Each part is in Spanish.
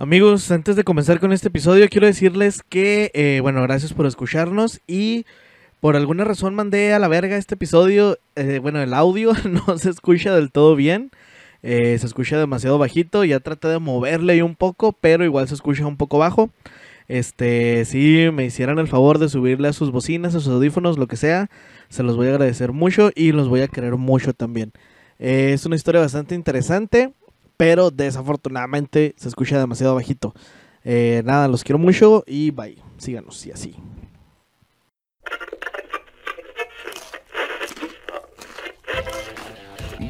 Amigos, antes de comenzar con este episodio, quiero decirles que, eh, bueno, gracias por escucharnos y por alguna razón mandé a la verga este episodio. eh, bueno, el audio no se escucha del todo bien, eh, se escucha demasiado bajito. Ya traté de moverle ahí un poco, pero igual se escucha un poco bajo. Este, si me hicieran el favor de subirle a sus bocinas, a sus audífonos, lo que sea, se los voy a agradecer mucho y los voy a querer mucho también. Es una historia bastante interesante pero desafortunadamente se escucha demasiado bajito. Eh, nada, los quiero mucho y bye. Síganos y así.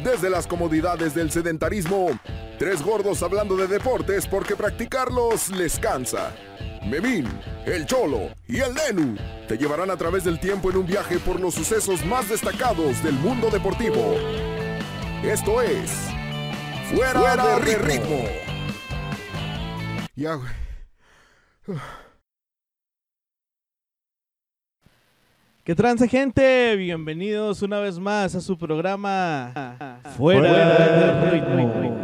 Desde las comodidades del sedentarismo, tres gordos hablando de deportes porque practicarlos les cansa. Memín, el Cholo y el Nenu te llevarán a través del tiempo en un viaje por los sucesos más destacados del mundo deportivo. Esto es Fuera, de, ritmo. Ya, güey. ¿Qué tranza gente? Bienvenidos una vez más a su programa Fuera de de ritmo.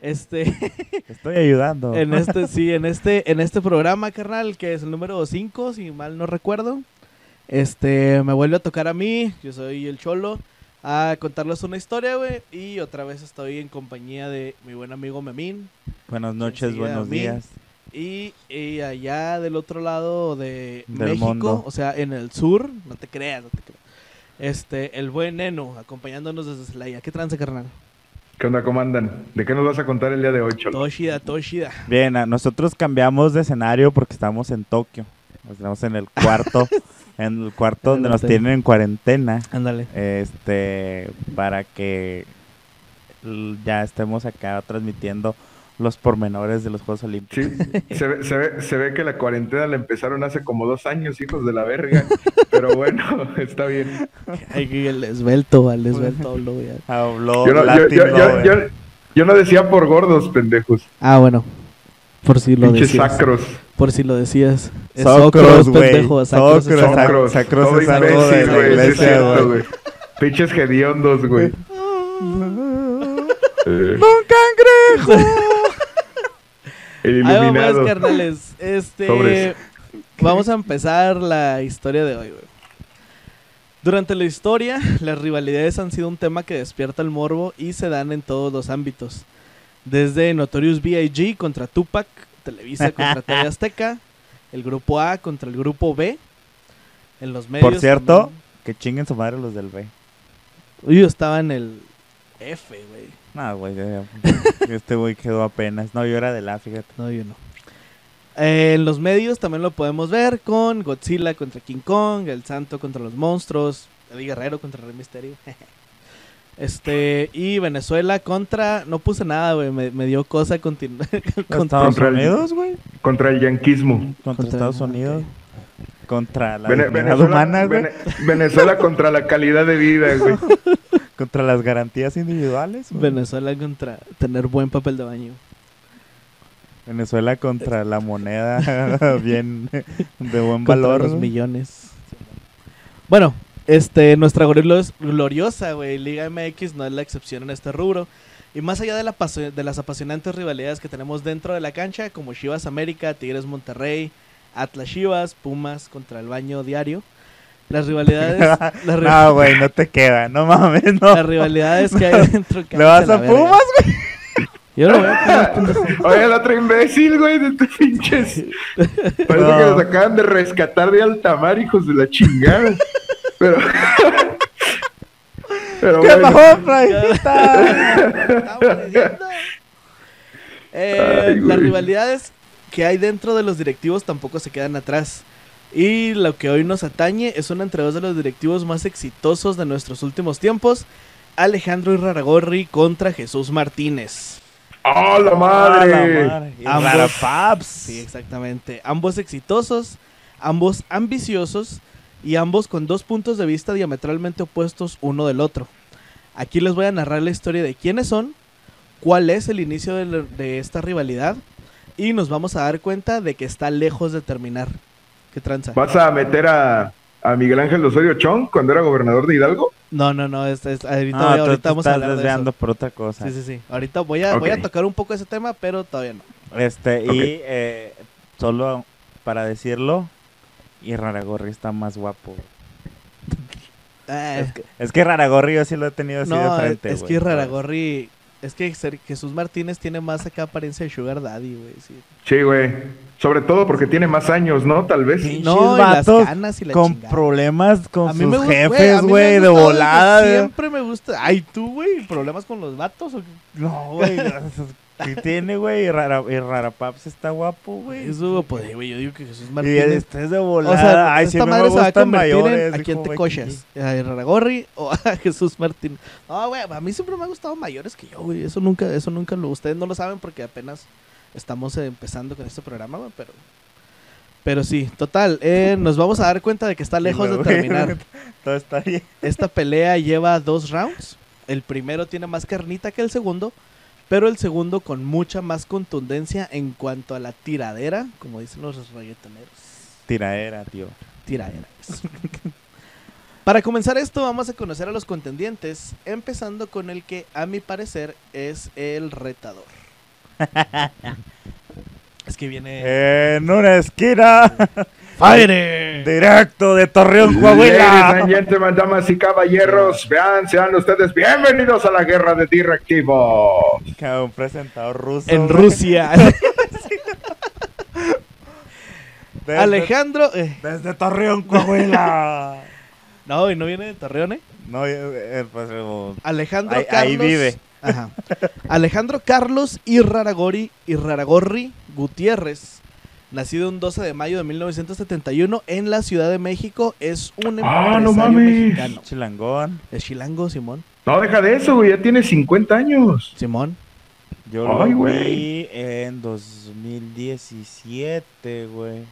Este, Estoy ayudando. en este, sí, en este, en este programa, carnal, que es el número 5, si mal no recuerdo. Este, me vuelve a tocar a mí, yo soy el Cholo, a contarles una historia, güey. Y otra vez estoy en compañía de mi buen amigo Memín. Buenas noches, buenos días. Y, y allá del otro lado de Del México, mundo. o sea, en el sur, no te creas, no te creas. Este, el buen Neno, acompañándonos desde Celaya. ¿Qué trance, carnal? ¿Qué onda, cómo andan? ¿De qué nos vas a contar el día de hoy, Cholo? Todo shida, todo shida. Bien, nosotros cambiamos de escenario porque estamos en Tokio. Estamos en el cuarto, en el cuarto donde el nos tienen en cuarentena. Ándale. Este, para que ya estemos acá transmitiendo los pormenores de los Juegos Olímpicos. Sí, se ve, se, ve, se ve que la cuarentena la empezaron hace como dos años, hijos de la verga. Pero bueno, está bien. Ay, el esbelto, al esbelto. Habló Yo no, yo, Latin yo, yo, Lover. yo, yo no decía por gordos, pendejos. Ah, bueno. Por si lo Pinches decías. sacros. Por si lo decías. Es Socros, pendejo. Sacros, es Socros, sacros. Sacros, Sacros. sacros Todo es algo de la güey. es iglesia, cierto, güey. Pinches hediondos, güey. Eh, ¡Un cangrejo! el iluminado. carnales. Este. Sobres. Vamos a empezar la historia de hoy, güey. Durante la historia, las rivalidades han sido un tema que despierta el morbo y se dan en todos los ámbitos. Desde Notorious B.I.G. contra Tupac, Televisa contra TV Azteca, el grupo A contra el grupo B. En los medios. Por cierto, también. que chinguen su madre los del B. Uy, yo estaba en el F, güey. No, güey, este güey quedó apenas. No, yo era del A, fíjate. No, yo no. Eh, en los medios también lo podemos ver con Godzilla contra King Kong, El Santo contra los monstruos, Eddie Guerrero contra Rey Misterio. este, y Venezuela contra. No puse nada, güey. Me, me dio cosa continuar. contra, Estados Unidos, güey. Contra el yanquismo. Contra, Contra- Estados. Unidos. Contra la Vene- Venezuela, humana, güey. Vene- Venezuela contra la calidad de vida, güey. Contra las garantías individuales. güey. Venezuela contra tener buen papel de baño. Venezuela contra la moneda bien de buen Contra valor. los millones. Bueno, este, nuestra glorios- gloriosa, güey, Liga MX no es la excepción en este rubro. Y más allá de, la de las apasionantes rivalidades que tenemos dentro de la cancha, como Chivas América, Tigres Monterrey, Atlas Chivas, Pumas contra el baño diario, las rivalidades, las, No, güey, no te queda. No mames, no. las rivalidades que hay dentro ¿Le vas a Pumas, güey? Yo no voy a Pumas, pendejo. Oye, el otro imbécil, güey, de estos pinches. Parece que los acaban de rescatar de alta mar, hijos de la chingada. Pero. Pero ¿Qué bueno. pasó. Eh, Ay, las rivalidades que hay dentro de los directivos tampoco se quedan atrás. Y lo que hoy nos atañe es una entre dos de los directivos más exitosos de nuestros últimos tiempos. Alejandro Iraragorri contra Jesús Martínez. ¡Oh, la madre! la madre. Ambos-. Sí, exactamente. Ambos exitosos, ambos ambiciosos y ambos con dos puntos de vista diametralmente opuestos uno del otro. Aquí les voy a narrar la historia de quiénes son, cuál es el inicio de, la- de esta rivalidad y nos vamos a dar cuenta de que está lejos de terminar. ¿Qué tranza? ¿Vas a meter a, a Miguel Ángel Osorio Chong cuando era gobernador de Hidalgo? No, no, no, es, es- ahorita, No, voy- tú ahorita te vamos a estás hablar de eso. por otra cosa. Sí, sí, sí. Ahorita voy a, voy a tocar un poco ese tema, pero todavía no. Este, y eh, solo para decirlo, y Raragorri está más guapo. Eh, Es que, es que Raragorri yo sí lo he tenido así no, de frente, es que Raragorri... Es que Ser- Jesús Martínez tiene más acá apariencia de Sugar Daddy, güey. Sí. Sí, güey. Sobre todo porque tiene más años, ¿no? Tal vez. Sí. No, y las canas y la Con chingada. problemas con sus gusta, jefes, güey, de volada. Siempre me gusta. Ay, tú, güey, problemas con los vatos. ¿o qué? No, güey. ¿Qué tiene, güey? Y, Rara, y Rarapaps está guapo, güey. Eso, pues, güey, yo digo que Jesús Y Martínez. este es de O volada. sea, Ay, sí esta me madre se va a convertir mayores. en a quién te cochas. ¿A Raragorri o a Jesús Martínez? No, güey, a mí siempre me ha gustado mayores que yo, güey. Eso nunca, eso nunca lo. Ustedes no lo saben porque apenas estamos empezando con este programa, güey, pero. Pero sí, total, eh, nos vamos a dar cuenta de que está lejos de terminar. Todo está bien. Esta pelea lleva dos rounds. El primero tiene más carnita que el segundo, pero el segundo con mucha más contundencia en cuanto a la tiradera, como dicen los reggaetoneros. Tiraera, tío. Tiraderas. Para comenzar esto, vamos a conocer a los contendientes, empezando con el que, a mi parecer, es el retador. es que viene... En una esquina. ¡Fire! Directo de Torreón, Ladies Coahuila. gentlemen, damas y caballeros, vean, sean ustedes bienvenidos a la guerra de directivos. Un presentador ruso. En. Rusia. Desde- Alejandro... eh, Desde Torreón, Coahuila. no, y no viene de Torreón, ¿eh? no, eh, eh, pues. eh, Alejandro Ahí- Carlos. ahí vive. Ajá. Alejandro Carlos Irraragori, Irraragorri Gutiérrez, nacido un 12 de mayo de 1971 en la Ciudad de México, es un Ah, empresario no mames. mexicano. Chilangón. Es chilango, Simón. No, deja de eso, güey, ya tiene 50 años. Simón. Yo Ay, lo vi en 2017, güey.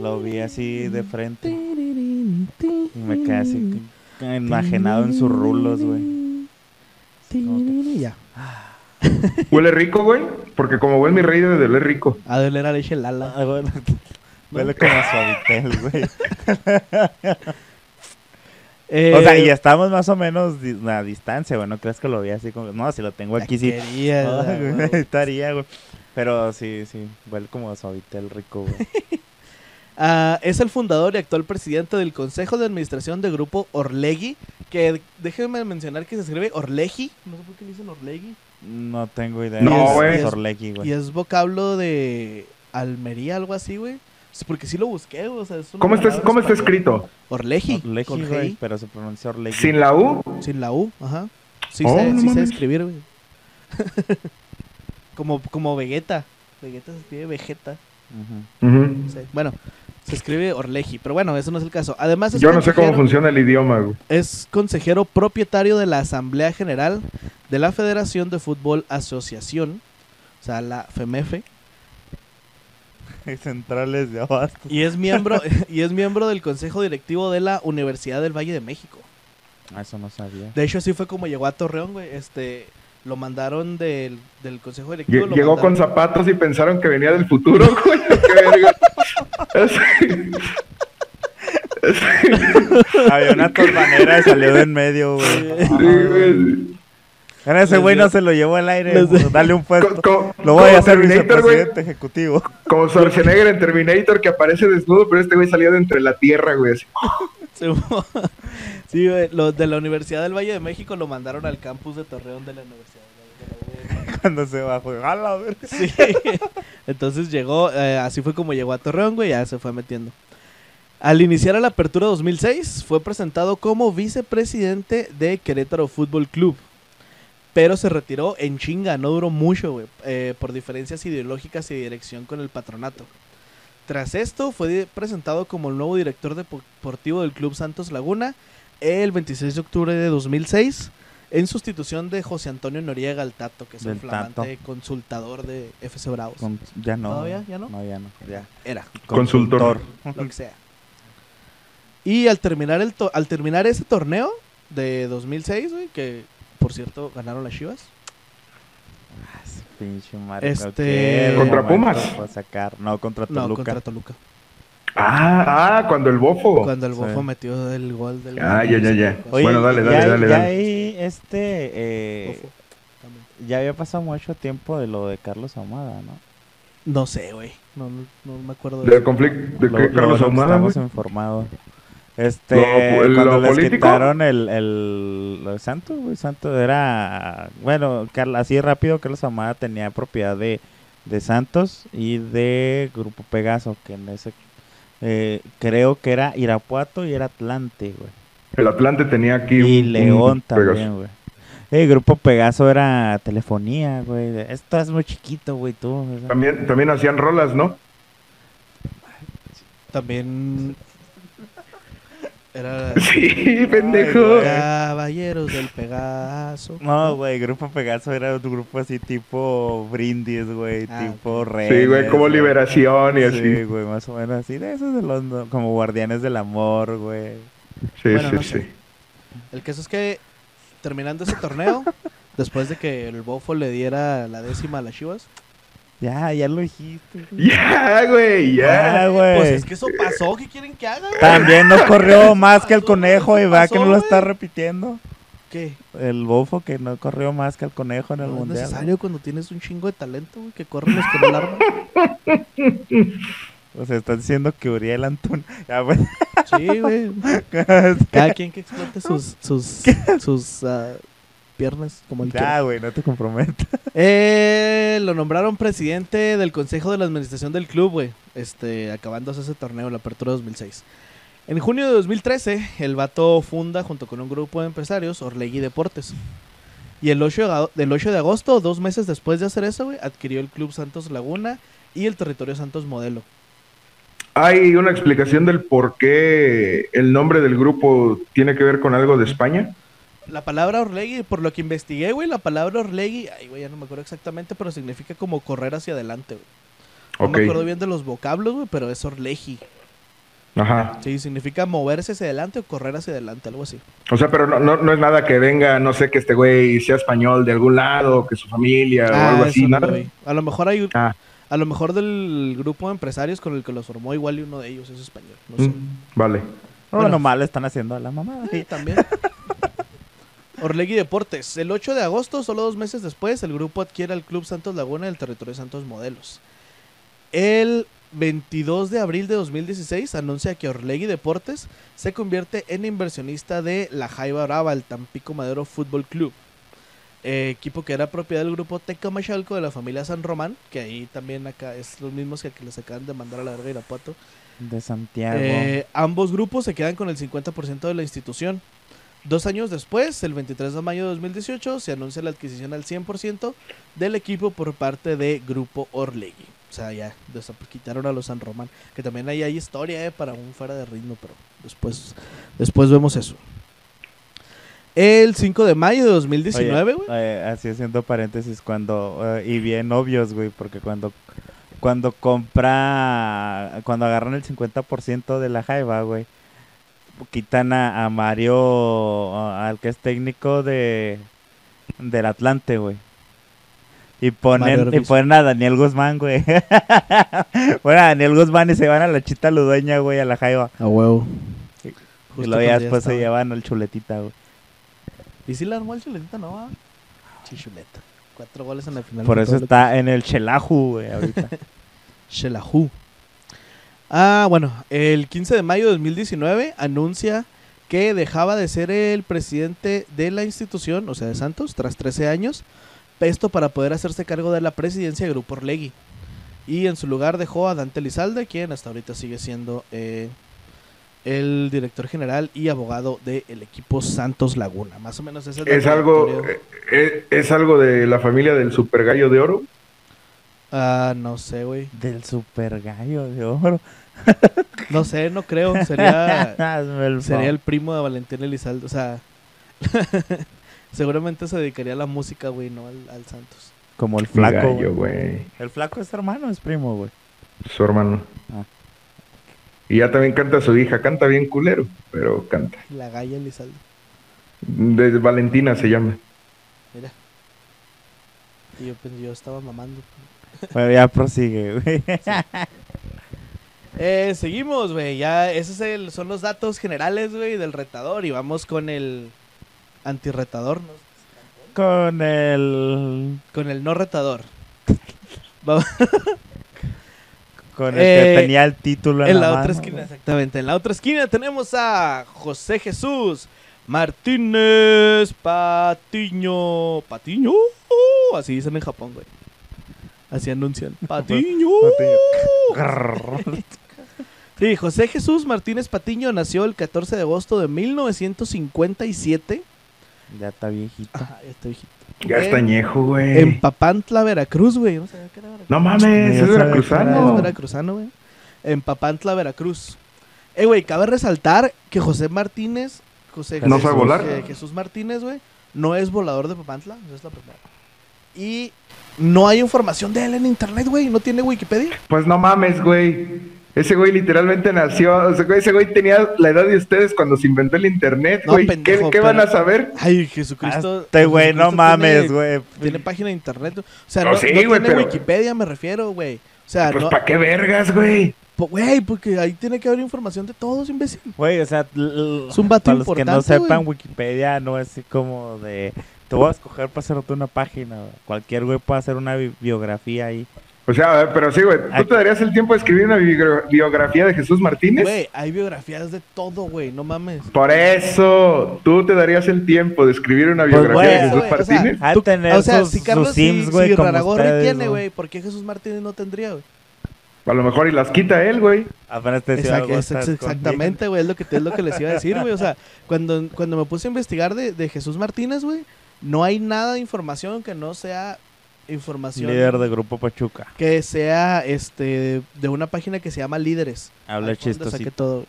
Lo vi así de frente. Y me quedé así enajenado en sus rulos, güey. Ya. Huele rico, güey, porque como huele mi rey de huele rico. A doler a leche Lala. Ah, bueno. Huele como a suavitel, güey. Eh, O sea, y estamos más o menos di- a distancia, güey. No crees que lo vi así como. No, si lo tengo aquí, sí. querías, Ay, güey. estaría, güey. Pero sí, sí. Huele como a suavitel rico, güey. Ah, es el fundador y actual presidente del Consejo de Administración del Grupo Orlegui, que déjenme mencionar que se escribe Orlegi, no sé por qué le dicen Orlegui, No tengo idea. No, güey. güey. y es vocablo de Almería, algo así, güey. Sí, Porque sí lo busqué, o sea, es ¿Cómo está, cómo está escrito? Güey, G, pero se pronuncia Orlequi. ¿Sin la U? sin la U, ajá. Sí, Oh, sé, no sí sé escribir, güey. como, como Vegeta. Vegeta se escribe Vegeta. Sí. Bueno, se escribe Orlegi, pero bueno, eso no es el caso. Además es Yo no sé cómo consejero- funciona el idioma, güey. Es consejero propietario de la Asamblea General de la Federación de Fútbol Asociación, o sea, la FEMEFE, Centrales de abasto. y es miembro y es miembro del Consejo Directivo de la Universidad del Valle de México. Ah, eso no sabía. De hecho, así fue como llegó a Torreón, güey. Este, lo mandaron del, del Consejo Directivo. Lle- lo Llegó con zapatos y pensaron que venía del futuro, güey. Había una torbanera y salió de en medio, güey. Sí, güey. Ese güey no se lo llevó al aire. pues, Dale un puesto. Co- Lo voy a como hacer güey. vicepresidente ejecutivo. Como Schwarzenegger en Terminator que aparece desnudo, pero este güey salió de entre la tierra, güey. así. Sí, güey, los de la Universidad del Valle de México lo mandaron al campus de Torreón de la Universidad del Valle de México. Cuando se bajó. A la verga. Sí. Entonces llegó, eh, así fue como llegó a Torreón, güey, ya se fue metiendo. Al iniciar la apertura 2006, fue presentado como vicepresidente de Querétaro Fútbol Club. Pero se retiró en chinga, no duró mucho, güey, eh, por diferencias ideológicas y de dirección con el patronato. Tras esto, fue presentado como el nuevo director deportivo del Club Santos Laguna el 26 de octubre de 2006, en sustitución de José Antonio Noriega Altato, que es el flamante Tato. consultador de FC Bravos. Con- ya no. ¿Todavía? ¿Ya no? No, ya no. Ya. Era, Consultor. lo que sea. Y al terminar, el to- al terminar ese torneo de 2006, güey, que por cierto ganaron las Chivas, pinche madre. Este- ¿Contra Pumas? sacar. No, contra no, Toluca. contra Toluca. Ah, ah, cuando el bofo. Cuando el Sí. bofo metió el gol del Ah, ya, ya, ya. Oye, Bueno, dale, dale, ya, dale, ya dale. ahí, este, eh, ya había pasado mucho tiempo de lo de Carlos Ahumada, ¿no? No sé, güey. No, no, no me acuerdo Del conflicto de Lo- lo Carlos que Ahumada, estamos informados. Este, Lo- lo cuando les político. quitaron el, el, lo de Santos, güey, Santos era, bueno, así rápido, Carlos Ahumada tenía propiedad de, de Santos y de Grupo Pegaso, que en ese, eh, creo que era Irapuato y era Atlante, güey. El Atlante tenía aquí Y un- León también, güey. El Grupo Pegaso era telefonía, güey. Esto es muy chiquito, güey, tú. También, también hacían rolas, ¿no? También era Sí, pendejo. Caballeros del Pegaso. No, güey, Grupo Pegaso era un grupo así tipo Brindis, güey, Ah, tipo. Reyes. Sí, güey, como liberación y así. Sí, güey, más o menos así. De esos de los, como Guardianes del Amor, güey. Sí, Bueno, sí, no sí. sé. El caso es que terminando ese torneo, después de que el bofo le diera la décima a las Chivas, Ya, ya lo dijiste. güey. Ya, güey, ya. Ya, güey. pues es que eso pasó, ¿qué quieren que haga? güey? También no corrió más que el conejo y va que no lo está repitiendo. ¿Qué? El bofo que no corrió más que el conejo en el No es mundial. necesario cuando tienes un chingo de talento, güey, que corren los que no la arman. O sea, estás diciendo que Uriel Antún. Ya, güey. Sí, güey. Cada quien que explote sus, sus, sus ah, piernas como el Ya, güey, no te comprometas. Eh, lo nombraron presidente del consejo de la administración del club, güey. Este, acabándose ese torneo, la apertura 2006. En junio de 2013, el vato funda junto con un grupo de empresarios Orlegui Deportes. Y el 8 de, del 8 de agosto, dos meses después de hacer eso, güey, adquirió el Club Santos Laguna y el Territorio Santos Modelo. ¿Hay una explicación del por qué el nombre del grupo tiene que ver con algo de España? La palabra Orlegui, por lo que investigué, güey, la palabra Orlegui, ay, güey, ya no me acuerdo exactamente, pero significa como correr hacia adelante, güey. No me acuerdo bien de los vocablos, güey, pero es Orlegi. Ajá. Sí, significa moverse hacia adelante o correr hacia adelante, algo así. O sea, pero no, no, no es nada que venga, no sé, que este güey sea español de algún lado, que su familia o algo así, nada. lo vi. A lo mejor hay, Ah. a lo mejor del grupo de empresarios con el que los formó igual y uno de ellos es español, no sé. Mm, vale. No, Bueno. le están haciendo a la mamada. Sí, también. Orlegui Deportes. El 8 de agosto, solo dos meses después, el grupo adquiere al Club Santos Laguna del territorio de Santos Modelos. El 22 de abril de 2016 anuncia que Orlegui Deportes se convierte en inversionista de la Jaiba Brava, el Tampico Madero Fútbol Club. Eh, equipo que era propiedad del grupo Tecamachalco de la familia San Román, que ahí también acá es los mismos que, que les acaban de mandar a la verga Irapuato. De Santiago. Eh, ambos grupos se quedan con el 50% de la institución. Dos años después, el 23 de mayo de 2018, se anuncia la adquisición al 100% del equipo por parte de Grupo Orlegui. O sea, ya desa- quitaron a los San Román. Que también ahí hay historia eh, para un fuera de ritmo, pero después, después vemos eso. El 5 de mayo de 2019, güey. Eh, así haciendo paréntesis, cuando, eh, y bien obvios, güey, porque cuando, cuando compra, cuando agarran el 50% de la Jaiba, güey, quitan a, a Mario, a- al que es técnico de, del Atlante, güey. Y ponen, y ponen a Daniel Guzmán, güey. ponen a Daniel Guzmán y se van a la chita ludueña, güey, a la Jaiba. A huevo. Y luego ya después se llevan al chuletita, güey. ¿Y si la armó el chuletita? No, va? Sí, chuleta. Cuatro goles en la final. Por eso está en el Chelahu, güey, ahorita. Shelahu. Ah, bueno, el 15 de mayo de 2019 anuncia que dejaba de ser el presidente de la institución, o sea, de Santos, tras 13 años, esto para poder hacerse cargo de la presidencia de Grupo Orlegui. Y en su lugar dejó a Dante Lizalde, quien hasta ahorita sigue siendo eh, el director general y abogado del equipo Santos Laguna. Más o menos es ¿Es algo, trayectoria. eh, eh, ¿Es algo de la familia del super gallo de oro? Ah, no sé, güey. Del super gallo de oro. No sé, no creo. Sería... El Sería el primo de Valentín Elizalde. O sea, seguramente se dedicaría a la música, güey, no al, al Santos. Como el flaco, gallo, güey. El flaco es hermano, es primo, güey. Su hermano. Ah. Y ya también canta su hija. Canta bien culero, pero canta. La Gaya Elizalde. De Valentina se llama. Mira. Y yo, pues, yo estaba mamando. Bueno, ya prosigue, güey. Eh, seguimos, güey. Ya, esos es el- son los datos generales, güey, del retador. Y vamos con el antirretador, ¿no? Con el. Con el no retador. Con el Eh, que tenía el título en, en la mano, otra esquina, exactamente. En la otra esquina tenemos a José Jesús Martínez Patiño. ¿Patiño? Así dicen en Japón, güey. Así anuncian. Patiño. Sí, José Jesús Martínez Patiño nació el 14 de agosto de 1957. Ya está viejito. Ajá, ya está viejito. Ya está En- añejo, güey. En Papantla, Veracruz, güey. No sabía que era Veracruz. No mames, es veracruzano. veracruzano, güey. En Papantla, Veracruz. Eh, güey, cabe resaltar que José Martínez, José ¿No Jesús, volar? eh, Jesús Martínez, güey, no es volador de Papantla, esa es la primera. Y no hay información de él en internet, güey, no tiene Wikipedia. Pues no mames, güey. Ese güey literalmente nació, o sea, güey, ese güey tenía la edad de ustedes cuando se inventó el internet, No, güey. pendejo, ¿Qué, qué van a saber? Ay, Jesucristo. Este güey, no mames, tiene- güey. Tiene página de internet. O sea, Oh, no, sí, no güey, tiene pero- Wikipedia, me refiero, güey. O sea, Pues no. ¿para qué vergas, güey? Güey, porque ahí tiene que haber información de todos, imbécil. Güey, o sea, Es un vato para los que no sepan. Wikipedia no es así como de... Te voy a escoger para hacerte una página. güey. Cualquier güey puede hacer una bi- biografía ahí. O sea, pero sí, güey. ¿Tú Aquí- te darías el tiempo de escribir una biogr- biografía de Jesús Martínez? Güey, hay biografías de todo, güey, no mames. Por eso, ¿tú te darías el tiempo de escribir una Pues, biografía güey, de Jesús güey, o sea, Martínez? Tú- tener o sea, sus, si Carlos sus sims, si, güey, si Raragorri ustedes, tiene, güey. güey, ¿por qué Jesús Martínez no tendría, güey? A lo mejor y las quita él, güey. Apenas te decía es- es- exactamente, güey, es lo que es lo que les iba a decir, güey. O sea, cuando, cuando me puse a investigar de, de Jesús Martínez, güey, no hay nada de información que no sea información Líder de Grupo Pachuca. que sea este de una página que se llama Líderes. Habla Ahí fue donde saqué chistosito. todo.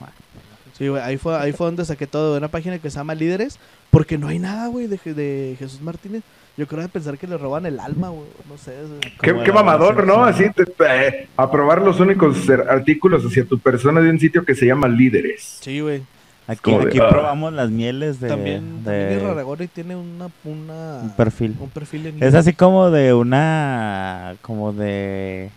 Sí, güey, ahí fue, ahí fue donde saqué todo de una página que se llama Líderes, porque no hay nada, güey, de, Je- de Jesús Martínez. Yo creo de pensar que le roban el alma, güey, no sé. Qué, mamador, ¿no? sí. Así, te- eh, aprobar los únicos artículos hacia tu persona de un sitio que se llama Líderes. Sí, güey. Aquí, de, aquí ah. probamos las mieles de, También, de también Irarrágorri tiene una, una un perfil. un perfil en Es así como de una... Como de...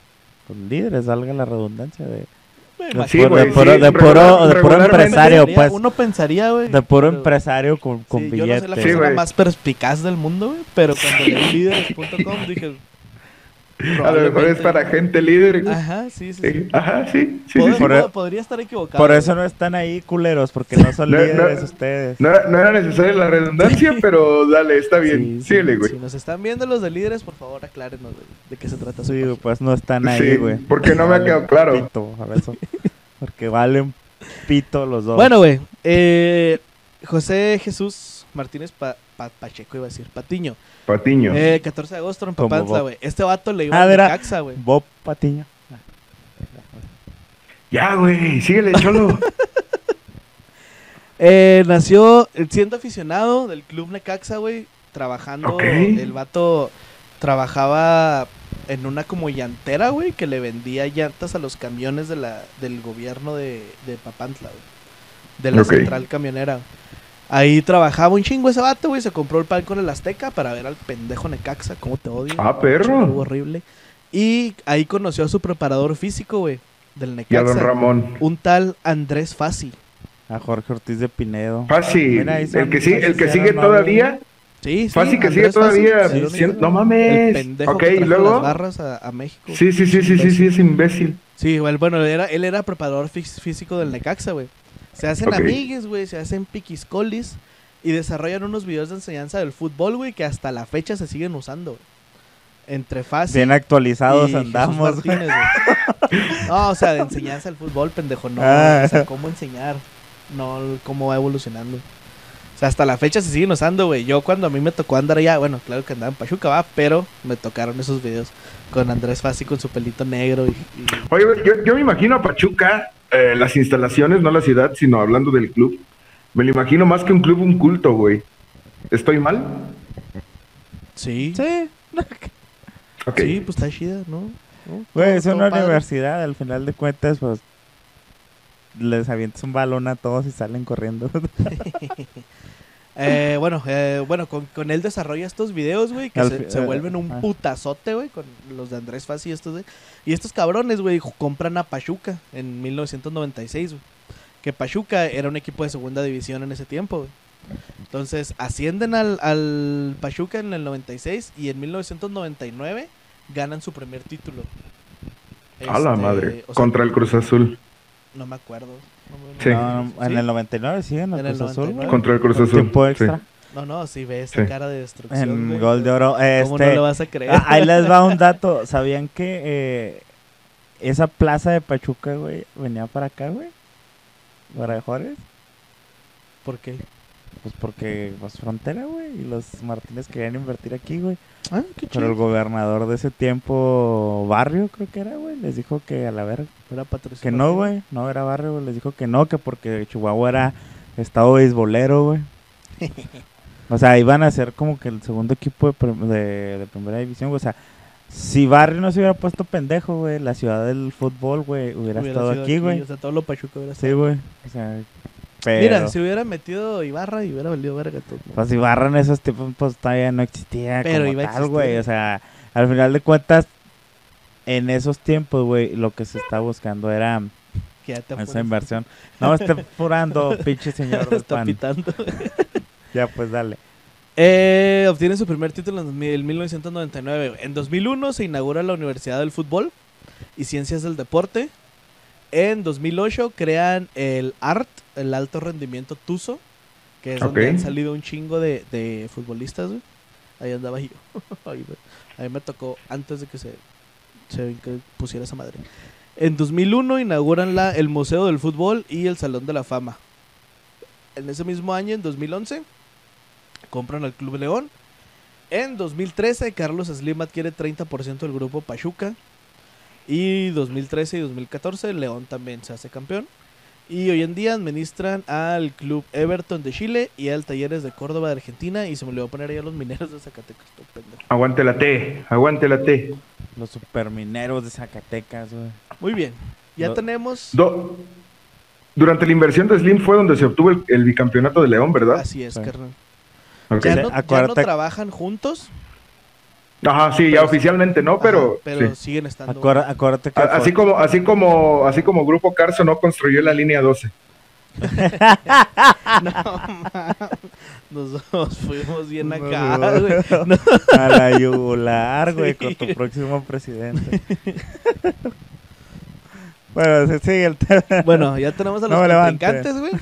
pues, líderes, valga la redundancia. De, de. Sí, puro- güey, de puro, sí, de puro, regular- de puro empresario, Pensaría- pues. Uno pensaría, güey. De puro pero- empresario con, con sí, yo no billetes. soy la persona más perspicaz del mundo, güey. Pero cuando leí líderes.com dije. A lo mejor es para gente líder. güey. Ajá, sí, sí. Ajá, sí, sí, Pod- sí, sí. Por- pod- podría estar equivocado. Por eso no están ahí culeros, porque no son No, no. líderes ustedes. No era, no era necesaria la redundancia, pero dale, está bien. Sí, sí, Síguele, güey. Si nos están viendo los de líderes, por favor, aclárenos güey, de qué se trata su Sí, página. pues no están ahí, Sí, güey. porque no me ha quedado claro. pito, a eso. Porque valen pito los dos. Bueno, güey. eh, José Jesús Martínez Pa- Pa- Pacheco, iba a decir, Patiño. Patiño. Eh, 14 de agosto en Papantla, güey. Este vato le iba Ah, a verá. Caxa, güey. Bob Patiño. Ya, güey, síguele, cholo. Eh, nació eh, siendo aficionado del club Necaxa, güey. Trabajando. El vato trabajaba en una como llantera, güey, que le vendía llantas a los camiones de la, del gobierno de, de Papantla, güey. De la central camionera. Ahí trabajaba un chingo ese vato, güey. Se compró el palco en el Azteca para ver al pendejo Necaxa. ¿Cómo te odio? Ah, perro. Horrible. Y ahí conoció a su preparador físico, güey. Del Y a Necaxa. don Ramón. Un tal Andrés Fassi. A Jorge Ortiz de Pinedo. Ahí son- El que, sí, el que sigue todavía. Sí, sí. Fácil que sigue Andrés Fassi, todavía. sí, siendo- sí. no El mames. pendejo Ok, que y trajo luego. las barras a, a México. Sí, sí, sí, sí, sí, sí, es imbécil. Sí, güey, bueno, él era, él era preparador fí- físico del Necaxa, güey. Se hacen Ok. amigues, güey, se hacen piquiscolis y desarrollan unos videos de enseñanza del fútbol, güey, que hasta la fecha se siguen usando. Entre fácil Bien actualizados y andamos. Martínez. No, o sea, de enseñanza del fútbol, pendejo, no. Ah. O sea, cómo enseñar, no cómo va evolucionando. Hasta la fecha se siguen usando, güey. Yo cuando a mí me tocó andar allá, bueno, claro que andaba en Pachuca, va, pero me tocaron esos videos con Andrés Fassi con su pelito negro y... y- Oye, yo, yo me imagino a Pachuca, eh, las instalaciones, no la ciudad, sino hablando del club. Me lo imagino más que un club, un culto, güey. ¿Estoy mal? Sí, Sí, Ok. sí, pues está chida, ¿no? ¿No? güey, es una padre. universidad. Al final de cuentas, pues. Les avientas un balón a todos y salen corriendo. Eh, bueno, eh, bueno con, con él desarrolla estos videos, güey, que Al se, eh, vuelven un ah. putazote, güey, con los de Andrés Fassi y estos, güey. Y estos cabrones, güey, compran a Pachuca en 1996, güey. Que Pachuca era un equipo de segunda división en ese tiempo, güey. Entonces, ascienden al, al Pachuca en el 96 y en 1999 ganan su primer título. A la Este, madre. o sea, Contra el Cruz Azul. No me acuerdo. No, me- Sí. No, no, en ¿Sí? el 99 sí, en el En el Cruz Azul, güey. 99. Contra el Cruz Azul. tiempo sí. extra. No, no, si ves esa Sí. cara de destrucción. En güey. gol de oro. ¿Cómo Este, no le vas a creer? ah, ahí les va un dato. ¿Sabían que eh, esa plaza de Pachuca, güey, venía para acá, güey? Para Juárez. ¿Por qué? Pues porque pues frontera, güey. Y los Martínez querían invertir aquí, güey. Ah, qué Pero el chido. gobernador de ese tiempo, Barrio, creo que era, güey, les dijo que a la verga. Era Que patrocinador. no, güey. No era Barrio, güey. Les dijo que no, que porque Chihuahua era estado beisbolero, güey. O sea, iban a ser como que el segundo equipo de, prim- de, de primera división, güey. O sea, si Barrio no se hubiera puesto pendejo, güey, la ciudad del fútbol, güey, hubiera, Hubiera estado aquí, güey. O sea, todo lo Pachuca hubiera Sí, estado. güey. O sea, Mira, si hubiera metido Ibarra y hubiera valido verga todo. Pues Ibarra en esos tiempos pues todavía no existía Pero como tal, güey. O sea, al final de cuentas, en esos tiempos, güey, lo que se estaba buscando era Que ya te esa inversión. No me esté furando, pinche señor del Está pan. pitando. Ya, pues dale. Eh, obtiene su primer título en 2000 1999. güey. En 2001 se inaugura la Universidad del Fútbol y Ciencias del Deporte. En 2008 crean el ART, el alto rendimiento TUSO, que es donde han salido un chingo de, de futbolistas. güey. Ahí andaba yo. Ahí. A mí me tocó antes de que se, se que pusiera esa madre. En 2001 inauguran la, el Museo del Fútbol y el Salón de la Fama. En ese mismo año, en 2011, compran al Club León. En 2013, Carlos Slim adquiere 30% del grupo Pachuca. Y 2013 y 2014, León también se hace campeón. Y hoy en día administran al Club Everton de Chile y al Talleres de Córdoba de Argentina. Y se me olvidó poner ahí a los mineros de Zacatecas. Aguante la T. Aguante la T. Los supermineros de Zacatecas, güey. Muy bien. Ya tenemos. Do- Durante la inversión de Slim fue donde se obtuvo el, el bicampeonato de León, ¿verdad? Así es, Sí. carnal. Ya no, ya no acuérdate- trabajan juntos. Ajá, sí, ya oficialmente no, pero, ajá, pero sí. siguen estando. Acuérdate, acuérdate que A- así como así como así como Grupo Carso no construyó la línea 12. Nos, nos fuimos bien No, acá, no. güey. a la yugular, güey, Sí. con tu próximo presidente. bueno, se sigue el tema. Bueno, ya tenemos a los No güey.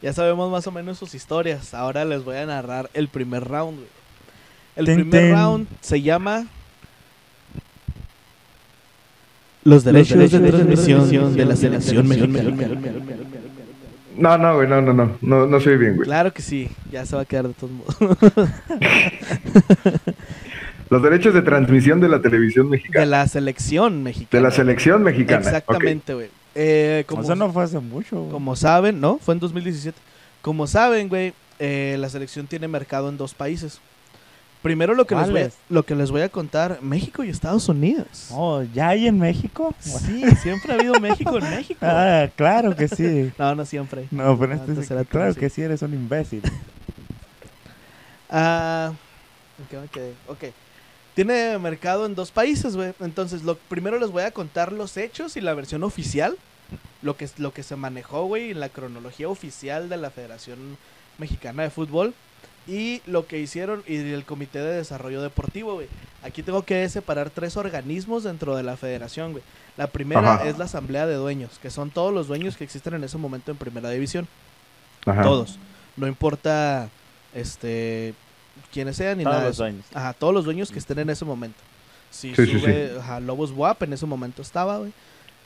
Ya sabemos más o menos sus historias. Ahora les voy a narrar el primer round, güey. El primer round se llama Los derechos, de transmisión de la selección mexicana. No, no, güey, no, no, no, no, no soy bien, güey. Claro que sí, ya se va a quedar de todos modos. Los derechos de transmisión de la televisión De mexicana, la selección de mexicana. la selección mexicana. Exactamente, güey. Eh, como, Eso no fue hace mucho. güey. como saben, ¿no? Fue en 2017. Como saben, güey, eh, la selección tiene mercado en dos países. Primero lo que, les voy a, lo que les voy a contar, México y Estados Unidos. Oh, ¿ya hay en México? Sí, siempre ha habido México en México. Ah, claro que sí. No, no siempre. No, pero Ah, este era claro que sí, eres un imbécil. Ah, ¿en qué me quedé? Ok. Tiene mercado en dos países, güey. Entonces, lo primero les voy a contar los hechos y la versión oficial. Lo que, lo que se manejó, güey, en la cronología oficial de la Federación Mexicana de Fútbol. Y lo que hicieron y el Comité de Desarrollo Deportivo, güey. Aquí tengo que separar tres organismos dentro de la federación, güey. La primera Ajá. es la Asamblea de Dueños, que son todos los dueños que existen en ese momento en Primera División. Ajá. Todos. No importa este quiénes sean ni Todos nada de los dueños. Ajá, todos los dueños que estén en ese momento. Si Sí, sí, sube ajá, Lobos WAP, en ese momento estaba, güey.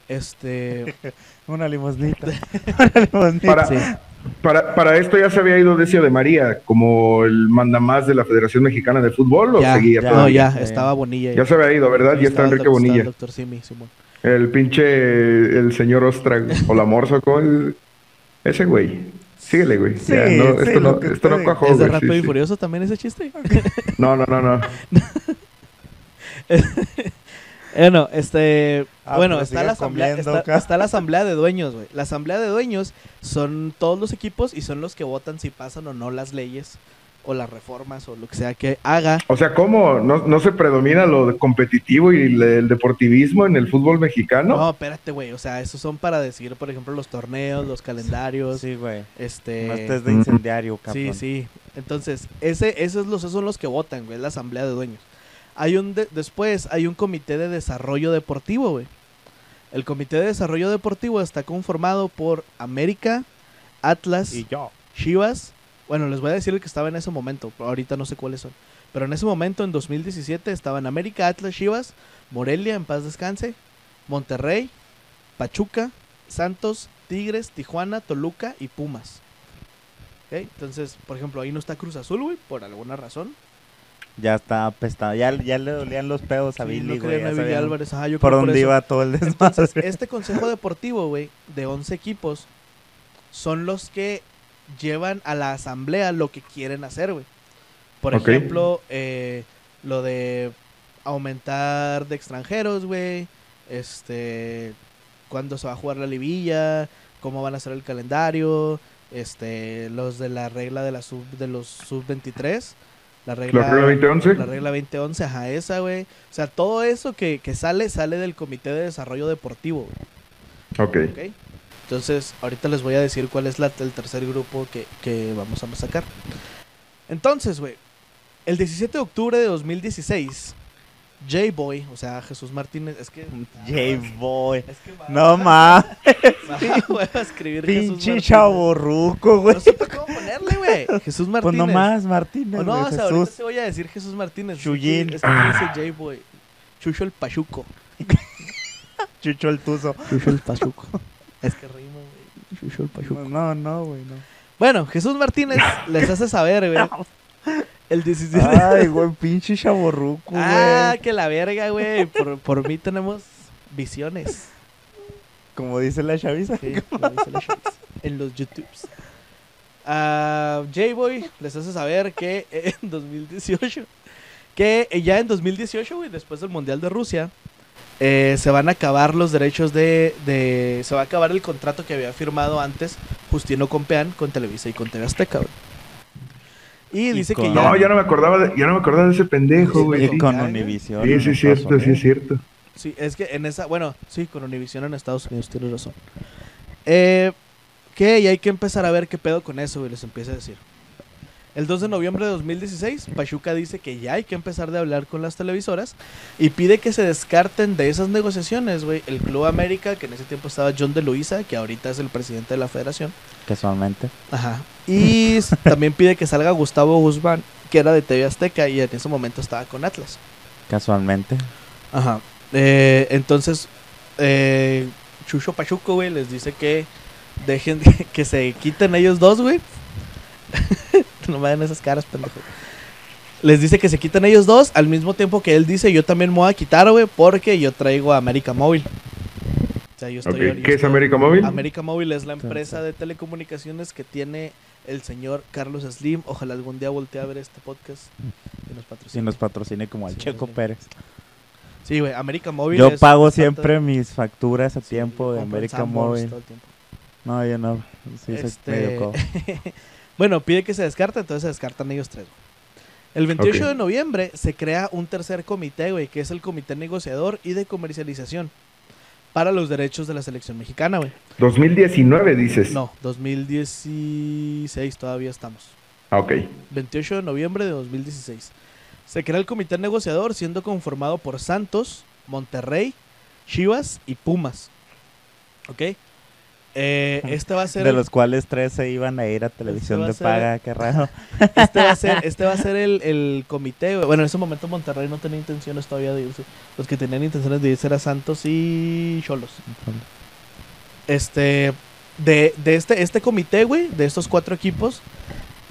Este. Una limosnita. Una limosnita. Para, sí. Para, para esto ya se había ido Decio de María como el mandamás de la Federación Mexicana de Fútbol o Ya, seguía ya, No, ya, estaba Bonilla. Ya se había ido, ¿verdad? Sí, ya está el Enrique Bonilla. el doctor Simi, Simón. El pinche, el señor Ostra, o la Morsa, ¿cómo es? Ese güey. Síguele, güey. Sí, Ya, no, sí, esto no, que esto no cuajó, ¿Es de güey. sí, Rápido y sí. Furioso también ese chiste? No, no, no, no. Bueno, este. Ah, bueno, está la, asamblea, está, la asamblea de dueños, güey. La asamblea de dueños son todos los equipos y son los que votan si pasan o no las leyes o las reformas o lo que sea que haga. O sea, ¿cómo? ¿No, no se predomina lo de competitivo y el, el deportivismo en el fútbol mexicano? No, espérate, güey. O sea, esos son para decidir, por ejemplo, los torneos, los calendarios. Sí, güey. Este. No estés de incendiario, cabrón. Sí, sí. Entonces, ese, esos, los, esos son los que votan, güey, es la asamblea de dueños. Hay un de- después hay un comité de desarrollo deportivo, güey. El comité de desarrollo deportivo está conformado por América, Atlas, Y yo. Chivas. Bueno, les voy a decir el que estaba en ese momento, pero ahorita no sé cuáles son. Pero en ese momento, en 2017, estaban América, Atlas, Chivas, Morelia, en paz descanse, Monterrey, Pachuca, Santos, Tigres, Tijuana, Toluca y Pumas. Entonces, por ejemplo, ahí no está Cruz Azul, güey, por alguna razón. Ya está apestado. Ya, ya le dolían los pedos a Sí, Billy, no güey. creen ya a Billy sabían Álvarez. Ajá, yo Por creo dónde eso. iba todo el Entonces, desmadre. este consejo deportivo, güey, de 11 equipos, son los que llevan a la asamblea lo que quieren hacer, güey. Por ejemplo, eh, lo de aumentar de extranjeros, güey. Este, cuándo se va a jugar la libilla, cómo van a ser el calendario, este, los de la regla de la sub de los sub 23, la regla ¿La regla 2011? la regla 2011, ajá, esa, güey. O sea, todo eso que, que sale, sale del Comité de Desarrollo Deportivo, güey. Ok. ¿ok? Entonces, ahorita les voy a decir cuál es la, el tercer grupo que, que vamos a sacar. Entonces, güey, el 17 de octubre de 2016, J-Boy, o sea, Jesús Martínez, es que... J-Boy. Es que No más. voy a escribir Jesús Pinche chaborruco, güey. No supe cómo ponerle, güey. Jesús Martínez. Pues nomás, Martínez. O no, o sea, ahorita te voy a decir Jesús Martínez. Chuyín. Es que dice J-Boy. Chucho el Pachuco. Chucho el Tuzo. Chucho el Pachuco. es que rima, güey. Chucho el Pachuco. No, no, güey, no. Bueno, Jesús Martínez les hace saber, güey. El 17 Ay, güey, pinche chaborruco, güey. Ah, que la verga, güey. Por, por mí tenemos visiones. Como dice la chaviza. Sí, como dice la Shakes, en los YouTubes. Ah, J-Boy les hace saber que en 2018, que ya en 2018, güey, después del Mundial de Rusia, eh, se van a acabar los derechos de, de- Se va a acabar el contrato que había firmado antes Justino Compeán con Televisa y con TV Azteca, güey. Y Y dice que ya... No, ya no me acordaba de, ya no me acordaba de ese pendejo, güey. Sí, con. Univision. sí, en sí, es cierto, sí, es cierto. Sí, es que en esa, bueno, sí, con Univision en Estados Unidos, tienes razón. Eh, que y hay que empezar a ver qué pedo con eso, güey, les empieza a decir. El 2 de noviembre de 2016, Pachuca dice que ya hay que empezar de hablar con las televisoras y pide que se descarten de esas negociaciones, güey, el Club América, que en ese tiempo estaba John de Luisa, que ahorita es el presidente de la federación. Casualmente. Ajá. Y también pide que salga Gustavo Guzmán, que era de TV Azteca y en ese momento estaba con Atlas. Casualmente. Ajá. Eh, entonces, eh, Chucho Pachuco, güey, les dice que dejen que se quiten ellos dos, güey. no me den esas caras, pendejo. Les dice que se quiten ellos dos al mismo tiempo que él dice yo también me voy a quitar, güey, porque yo traigo a América Móvil. O sea, yo estoy... Ok, yo ¿Qué es América Móvil? América Móvil es la empresa de telecomunicaciones que tiene el señor Carlos Slim. Ojalá algún día voltee a ver este podcast y nos patrocine. nos patrocine como al Sí, Checo sí. Pérez. Sí, güey, América Móvil. Yo es pago siempre mis facturas a Sí, tiempo de América Móvil. No, yo no. Sí, Este, codo. bueno, pide que se descarte, entonces se descartan ellos tres. El 28 Ok. de noviembre se crea un tercer comité, güey, que es el comité negociador y de comercialización para los derechos de la selección mexicana, güey. 2019 dices. No, 2016 todavía estamos. Ah, ok. 28 de noviembre de 2016. Se crea el comité negociador siendo conformado por Santos, Monterrey, Chivas y Pumas. ¿Ok? Eh, este va a ser De el- los cuales tres se iban a ir a televisión va a de ser- paga, qué raro. Este va a ser, este va a ser el, el comité. Bueno, en ese momento Monterrey no tenía intenciones todavía de irse. Los que tenían intenciones de irse eran Santos y Cholos. Este, de, de este, este comité, güey, de estos cuatro equipos,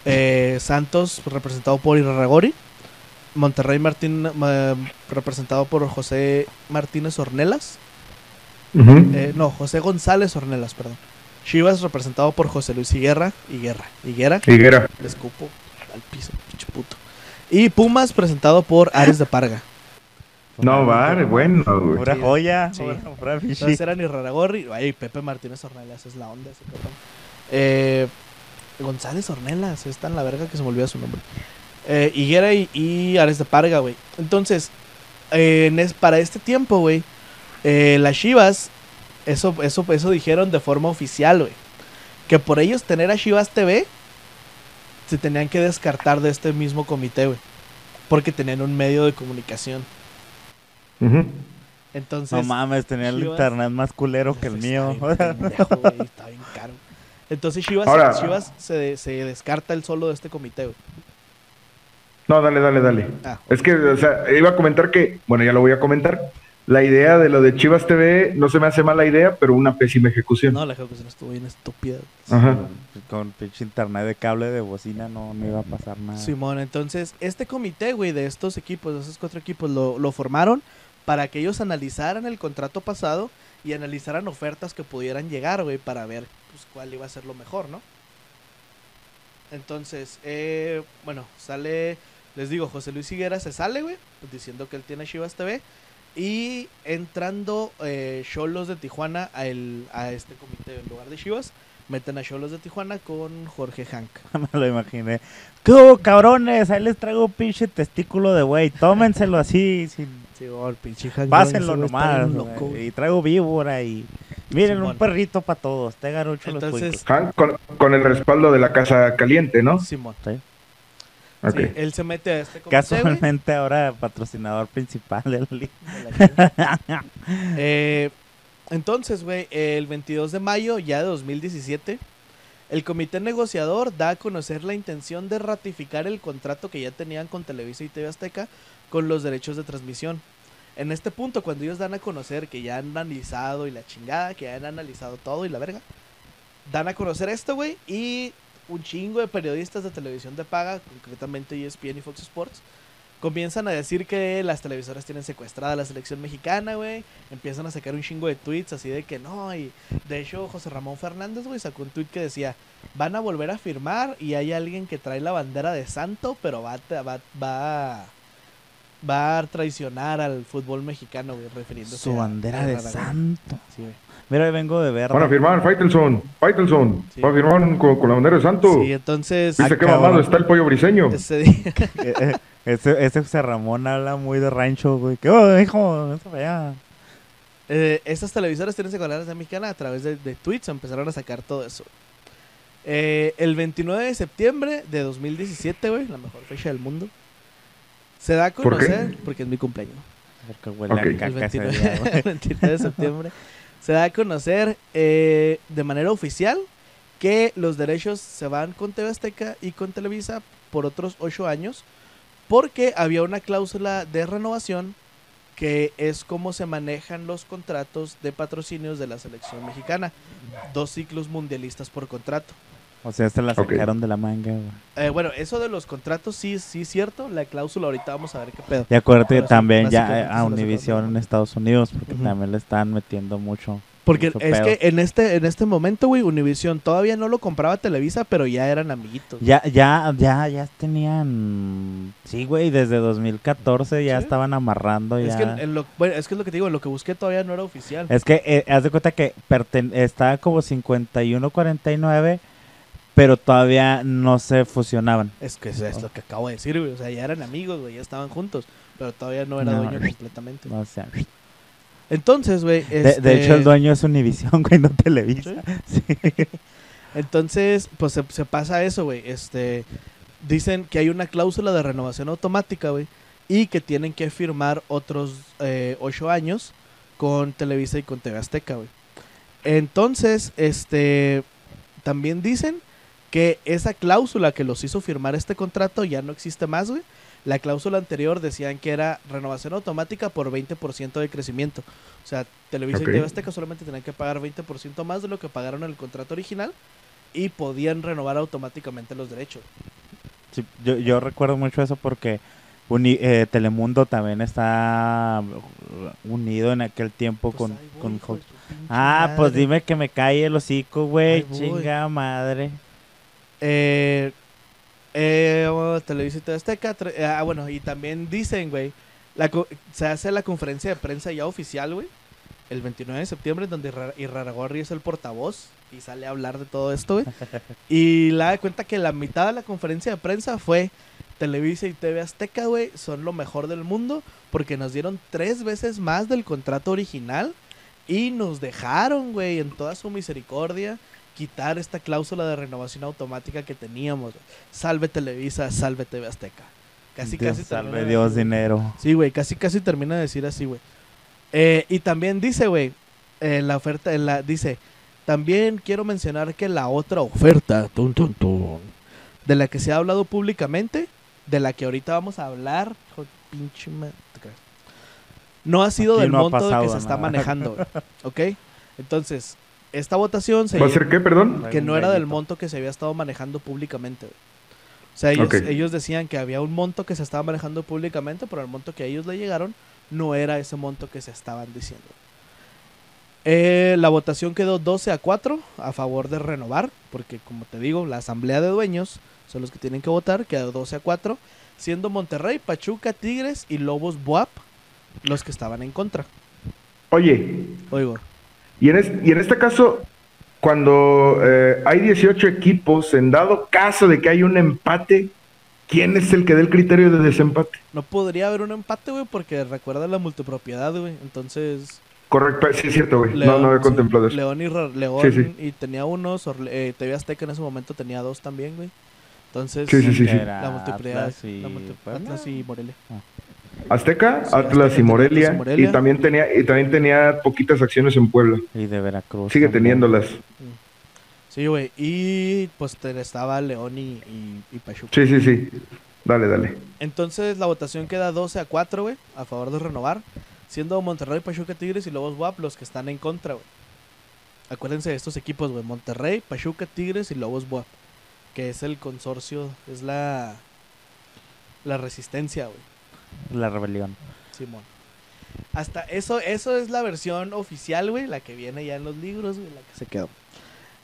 eh, Santos representado por Irarragori, Monterrey Martín ma- representado por José Martínez Ornelas, Eh, no, José González Ornelas, perdón. Chivas representado por José Luis Higuera, Higuera, Higuera, Higuera. le escupo al piso, pinche puto. Y Pumas presentado por Ares de Parga. No, va, bueno, güey. Pura Sí. joya. Sí. pura- pura fichi. Entonces eran Irraragorri. Ay, Pepe Martínez Ornelas es la onda ese cabrón. Eh, González Ornelas, es tan la verga que se me olvida su nombre. Eh, Higuera y, y Ares de Parga, güey. Entonces, eh, en es- para este tiempo, güey, eh, las Chivas, eso, eso, eso dijeron de forma oficial, güey. Que por ellos tener a Chivas TV, se tenían que descartar de este mismo comité, güey. Porque tenían un medio de comunicación. Entonces, No mames, tenía el internet más culero que el Está mío. bien pendejo, güey, está bien caro. Entonces Chivas, Ahora- Chivas se, se descarta el solo de este comité, güey. No, dale, dale, dale. Ah, Es que, o sea, iba a comentar que, bueno, ya lo voy a comentar. La idea de lo de Chivas TV no se me hace mala idea, pero una pésima ejecución. no, la ejecución estuvo bien estúpida. Ajá. Con pinche internet de cable de bocina no, no iba a pasar nada. Simón, entonces este comité, güey, de estos equipos, de esos cuatro equipos, lo, lo formaron para que ellos analizaran el contrato pasado y analizaran ofertas que pudieran llegar, güey, para ver pues, cuál iba a ser lo mejor, ¿no? Entonces, eh, bueno, sale, les digo, José Luis Higuera se sale, güey, pues, diciendo que él tiene Chivas TV. Y entrando eh, Cholos de Tijuana a, el, a este comité, en lugar de Chivas, meten a Cholos de Tijuana con Jorge Hank. me lo imaginé. ¿Qué hubo, cabrones? Ahí les traigo un pinche testículo de güey. Tómenselo así, sin... Sí, oh, el pinche Hank. pásenlo nomás. loco, y traigo víbora y... Miren, Simón. un perrito para todos. Te garucho los Entonces- cuicos. Hank con, con el respaldo de la Casa Caliente, ¿no? Simón. Sí. Ok. Sí, él se mete a este comité, Casualmente ahora patrocinador principal de la chingada. Eh, entonces, güey, el 22 de mayo ya de 2017, el comité negociador da a conocer la intención de ratificar el contrato que ya tenían con Televisa y TV Azteca con los derechos de transmisión. En este punto, cuando ellos dan a conocer que ya han analizado y la chingada, que ya han analizado todo y la verga, dan a conocer esto, güey, y un chingo de periodistas de televisión de paga, concretamente ESPN y Fox Sports, comienzan a decir que las televisoras tienen secuestrada a la selección mexicana, güey. Empiezan a sacar un chingo de tweets así de que no. Y de hecho, José Ramón Fernández, güey, sacó un tweet que decía: Van a volver a firmar y hay alguien que trae la bandera de santo, pero va, a- va, va, va a traicionar al fútbol mexicano, güey, refiriéndose Su a- bandera a de santo. Sí, güey. Mira, ahí vengo de ver. Van a firmar Faitelson, Faitelson. Sí. Va a firmar con, con la bandera de Santo. Sí, entonces. ¿Viste qué mamado está el pollo briseño? Ese día, Eh, eh, ese, ese José Ramón habla muy de rancho, güey. Que, oh, hijo, vete para allá. Eh, estas televisoras tienen secuelas de mexicana a través de, de tweets empezaron a sacar todo eso. Eh, el 29 de septiembre de 2017, güey, la mejor fecha del mundo, se da a ¿Por qué? conocer, porque es mi cumpleaños, Porque huele Ok. a el caca ese 29, día, güey. el 29 de septiembre, se da a conocer eh, de manera oficial que los derechos se van con TV Azteca y con Televisa por otros ocho años, porque había una cláusula de renovación que es como se manejan los contratos de patrocinios de la selección mexicana. Dos ciclos mundialistas por contrato. O sea, se la sacaron de la manga, güey. Eh, bueno, eso de los contratos sí, sí es cierto. La cláusula ahorita vamos a ver qué pedo. Y acuérdate también ya eh, a Univision en Estados Unidos, porque también le están metiendo mucho. Porque mucho es pedo. que en este, en este momento, güey, Univision todavía no lo compraba Televisa, pero ya eran amiguitos. Ya, ya, ya, ya tenían. Sí, güey, desde 2014 ya ¿Sí? estaban amarrando Es ya. que, en lo, bueno, es que es lo que te digo, en lo que busqué todavía no era oficial. Es que eh, haz de cuenta que estaba como 51-49, pero todavía no se fusionaban. Es que es, es lo que acabo de decir, güey. O sea, ya eran amigos, güey, ya estaban juntos, pero todavía no era No. dueño completamente. O sea, Entonces, güey. de, de este, hecho el dueño es Univision, güey, no Televisa. Sí. Entonces, pues se, se pasa eso, güey. Este, dicen que hay una cláusula de renovación automática, güey, y que tienen que firmar otros eh, ocho años con Televisa y con TV Azteca, güey. Entonces, este, también dicen que esa cláusula que los hizo firmar este contrato ya no existe más, güey. La cláusula anterior decían que era renovación automática por 20% de crecimiento. O sea, Televisa Ok. y TV Azteca solamente tenían que pagar 20% más de lo que pagaron en el contrato original y podían renovar automáticamente los derechos. Sí, yo, yo recuerdo mucho eso porque Uni- eh, Telemundo también está unido en aquel tiempo Pues con, voy, con hijo Ah, pues madre. dime que me cae el hocico, güey. Chinga madre. Eh, eh, bueno, Televisa y TV Azteca. tre- Ah, bueno, y también dicen, güey, La co- se hace la conferencia de prensa ya oficial, güey. El 29 de septiembre, donde Irra- Iraragorri es el portavoz y sale a hablar de todo esto, güey. y la da cuenta que la mitad de la conferencia de prensa fue Televisa y TV Azteca, güey, son lo mejor del mundo porque nos dieron tres veces más del contrato original y nos dejaron, güey, en toda su misericordia quitar esta cláusula de renovación automática que teníamos. Salve Televisa, salve TV Azteca. Casi, Dios casi salve termina Dios dinero. Sí, güey, casi, casi termina de decir así, güey. Eh, y también dice, güey, en la oferta, la, dice, también quiero mencionar que la otra oferta, tun, tun, tun, de la que se ha hablado públicamente, de la que ahorita vamos a hablar, pinche no ha sido Aquí del no monto que se está manejando, ¿ok? Entonces, esta votación se ¿Va a ser qué, perdón? que no era del monto que se había estado manejando públicamente. O sea, ellos decían que había un monto que se estaba manejando públicamente, pero el monto que a ellos le llegaron no era ese monto que se estaban diciendo. Eh, la votación quedó 12 a 4 a favor de renovar, porque como te digo, la asamblea de dueños son los que tienen que votar, quedó 12 a 4, siendo Monterrey, Pachuca, Tigres y Lobos Buap los que estaban en contra. Oye, Oigo, y en, es- y en este caso, cuando eh, hay 18 equipos, en dado caso de que hay un empate, ¿quién es el que dé el criterio de desempate? no podría haber un empate, güey, porque recuerda la multipropiedad, güey. Entonces, Correcto, sí es cierto, güey. No, León, no había sí, contemplado eso. León y León Sí, sí. y tenía unos, eh, TV Azteca en ese momento tenía dos también, güey. Entonces, Sí, sí, sí, sí. Era la multiplicidad, Atlas y la multi- Puebla. Atlas y Morelia. Azteca, Sí, Atlas Azteca, y Morelia, Atlas y Morelia. y también tenía y también tenía poquitas acciones en Puebla. Y de Veracruz. Sigue también. teniéndolas. Sí, güey. Y pues estaba León y, y, y Pachuca. Sí, sí, sí. Dale, dale. Entonces la votación queda 12 a 4, güey, a favor de renovar. Siendo Monterrey, Pachuca, Tigres y Lobos WAP los que están en contra, güey. Acuérdense de estos equipos, güey. Monterrey, Pachuca, Tigres y Lobos WAP. Que es el consorcio, es la, la resistencia, güey. La rebelión. Simón. Hasta eso, eso es la versión oficial, güey, la que viene ya en los libros, güey, la que se quedó.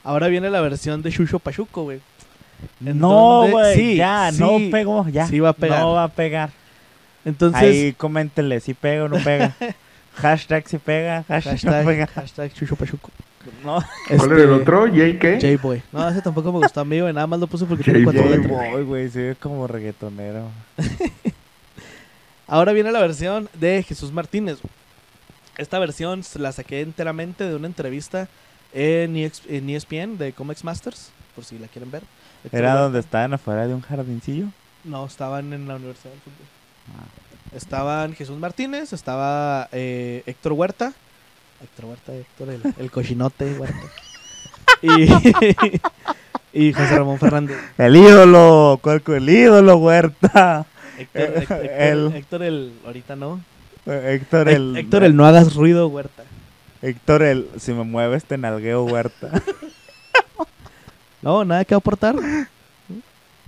Ahora viene la versión de Shusho Pachuco, güey. ¿En No, güey. Sí, ya, sí. no pegó. Ya. Sí va a pegar. No va a pegar. Entonces, Ahí coméntenle si pega o no pega. hashtag si pega, hashtag, no hashtag, pega. hashtag Shusho Pachuco. No. ¿Cuál era el otro? ¿Jay qué? J-Boy. No, ese tampoco me gustó a mí, güey. Nada más lo puse porque tiene J-Boy. cuatro letras. Boy, güey, se ve como reggaetonero. Ahora viene la versión de Jesús Martínez. Esta versión se la saqué enteramente de una entrevista en, EX en E ESPN de Comics Masters, por si la quieren ver. Era donde estaban afuera de un jardincillo. No, estaban en la Universidad del Fútbol. Ah. Estaban Jesús Martínez, estaba eh, Héctor Huerta. Héctor Huerta, Héctor, el, el cochinote Huerta. Y, y José Ramón Fernández. El ídolo, Cuerco, el ídolo, Huerta. Héctor, Héctor, El- Héctor el, ahorita no. Héctor Hé- el. Héctor el no hagas ruido Huerta. Héctor el. Si me mueves, te nalgueo, Huerta. No, nada que aportar.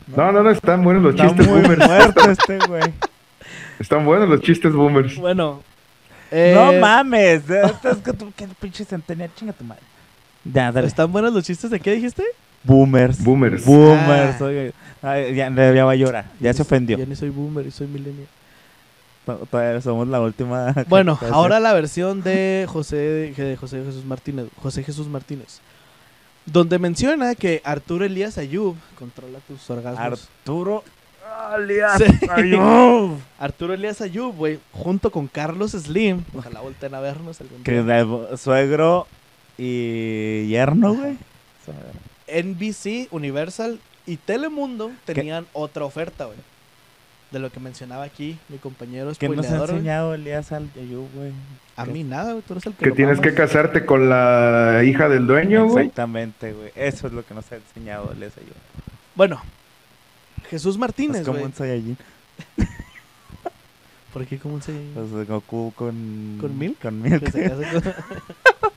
No, no, no, están buenos los Está chistes muy boomers. muerto este güey. Están buenos los chistes boomers. Bueno. No eh, mames. Esto es que tú, qué pinche centenario, chinga tu madre. Ya, dale. ¿Están buenos los chistes de qué dijiste? Boomers. Boomers. Boomers. Ah. oye. Ay, ya, ya va a llorar. Ya se ofendió. Yo ni soy boomer y soy millennial. To- Todavía somos la última. Bueno, ahora la versión de José, de José Jesús Martínez, José Jesús Martínez, donde menciona que Arturo Elías Ayub controla tus orgasmos. Arturo. Sí. Ayub. Arturo Elías Ayub, güey, junto con Carlos Slim, ojalá volteen a vernos algún día. suegro y yerno, güey. NBC, Universal y Telemundo tenían otra oferta, güey. De lo que mencionaba aquí mi compañero ¿Qué nos ha güey. enseñado Elías al Ayub, güey? A mí nada, güey, tú eres el que Que lo tienes mamas. que casarte con la hija del dueño, güey. Exactamente, güey. Eso es lo que nos ha enseñado Elías Ayub. Bueno, Jesús Martínez, Es como güey. un Saiyajin. ¿Por qué como un se- Pues Goku con... ¿Con Milk? Con Milk. que se casa con-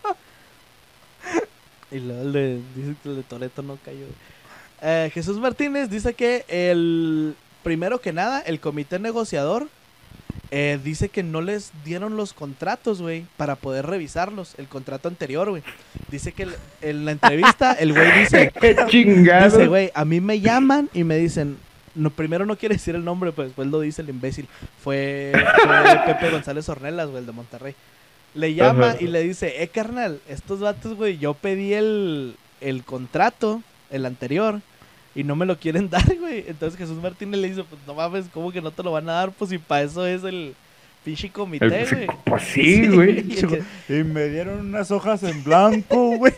y luego el de, dice que el de Toreto no cayó. Eh, Jesús Martínez dice que el primero que nada, el comité negociador eh, dice que no les dieron los contratos, güey, para poder revisarlos, el contrato anterior, güey. Dice que el- en la entrevista el güey dice, ¡Qué chingado! dice, güey, a mí me llaman y me dicen, no, primero no quiere decir el nombre, pues después lo dice el imbécil. Fue, fue Pepe González Ornelas, güey, el de Monterrey. Le llama Ajá. y le dice, eh, carnal, estos vatos, güey, yo pedí el, el contrato, el anterior, y no me lo quieren dar, güey. Entonces Jesús Martínez le dice, pues no mames, ¿cómo que no te lo van a dar? Pues si para eso es el pinche comité, El- güey. pues sí, güey. y me dieron unas hojas en blanco, güey.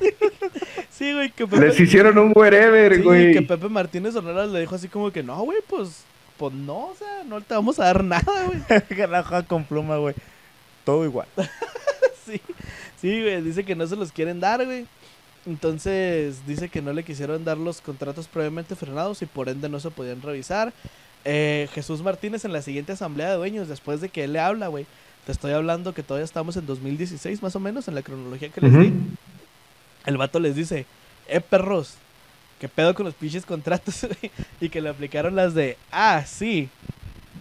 Sí, güey, que Pepe, Les hicieron un wherever, sí, güey. que Pepe Martínez Ornelas le dijo así como que, no, güey, pues, pues no, o sea, no te vamos a dar nada, güey. Que la hoja con pluma, güey. Todo igual. Sí, sí, güey, dice que no se los quieren dar, güey. Entonces dice que no le quisieron dar los contratos previamente frenados y por ende no se podían revisar. Eh, Jesús Martínez en la siguiente asamblea de dueños, después de que él le habla, güey. Te estoy hablando que todavía estamos en 2016 más o menos en la cronología que les di. El vato les dice, eh, perros, ¿qué pedo con los pinches contratos? güey?" y que le aplicaron las de, ah, sí.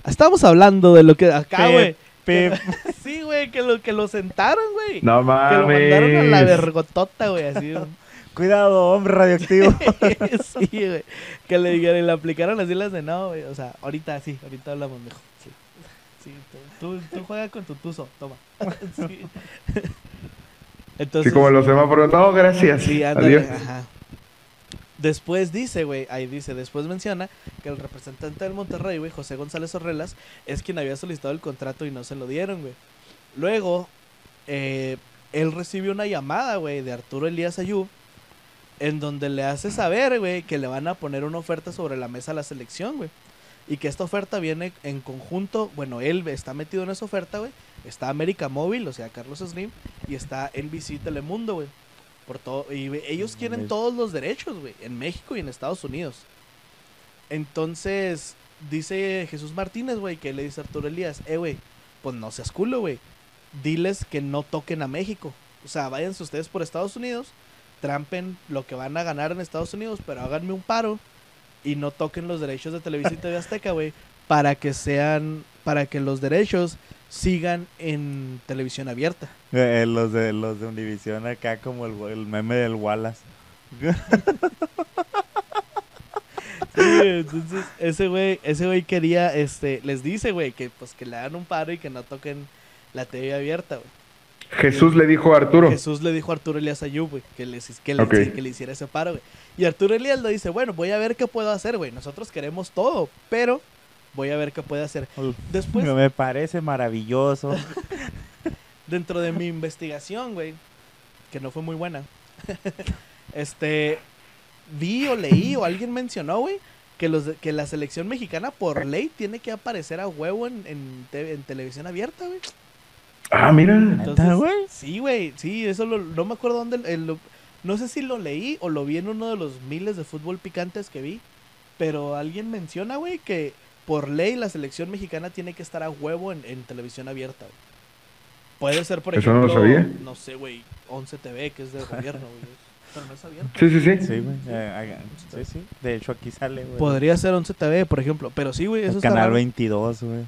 Estamos hablando de lo que acá, güey. Pip. Sí, güey, que lo, que lo sentaron, güey. No Que lo mandaron a la mames. vergotota, güey, así. Cuidado, hombre radioactivo. sí, güey. Que le dijeron y le aplicaron así las de no, güey. O sea, ahorita sí, ahorita hablamos mejor. Sí, sí tú, tú, tú juega con tu tuzo, toma. sí. Entonces, Sí, como los semáforos. No, gracias. sí, ándale, Adiós. ajá. Después dice, güey, ahí dice, después menciona que el representante del Monterrey, güey, José González Orrelas, es quien había solicitado el contrato y no se lo dieron, güey. Luego, eh, él recibe una llamada, güey, de Arturo Elías Ayú, en donde le hace saber, güey, que le van a poner una oferta sobre la mesa a la selección, güey. Y que esta oferta viene en conjunto, bueno, él está metido en esa oferta, güey. Está América Móvil, o sea, Carlos Slim, y está NBC Telemundo, güey. Por todo, y ellos quieren todos los derechos, güey, en México y en Estados Unidos. Entonces, dice Jesús Martínez, güey, que le dice a Arturo Elías, eh, güey, pues no seas culo, güey. Diles que no toquen a México. O sea, váyanse ustedes por Estados Unidos, trampen lo que van a ganar en Estados Unidos, pero háganme un paro y no toquen los derechos de Televisa y TV Azteca, güey, para que sean, para que los derechos sigan en televisión abierta. Eh, los de los de Univision acá como el, el meme del Wallace. Sí, entonces ese güey, ese güey quería, este, les dice, güey, que pues que le hagan un paro y que no toquen la TV abierta, güey. Jesús le dijo a Arturo. Jesús le dijo a Arturo Elías Ayub, güey, que, les, que, que le hiciera ese paro, güey. Y Arturo Elías le dice, bueno, voy a ver qué puedo hacer, güey. Nosotros queremos todo, pero voy a ver qué puedo hacer. Después, Me parece maravilloso. dentro de mi investigación, güey, que no fue muy buena, este, vi o leí o alguien mencionó, güey, que, los de- que la selección mexicana por ley tiene que aparecer a huevo en, en, te- en televisión abierta, güey. Ah, mira. Entonces, güey? sí, güey, sí, eso lo- no me acuerdo dónde, el- lo- no sé si lo leí o lo vi en uno de los miles de fútbol picantes que vi, pero alguien menciona, güey, que por ley la selección mexicana tiene que estar a huevo en, en televisión abierta, güey. Puede ser, por Eso no ejemplo, lo sabía. no sé, güey, 11 TV, que es de gobierno, güey, pero no es abierto. Sí, sí, sí. Sí, güey. eh, eh, sí, sí. De hecho, aquí sale, güey. Podría ser 11 TV, por ejemplo, pero sí, güey, eso El canal raro. 22, güey.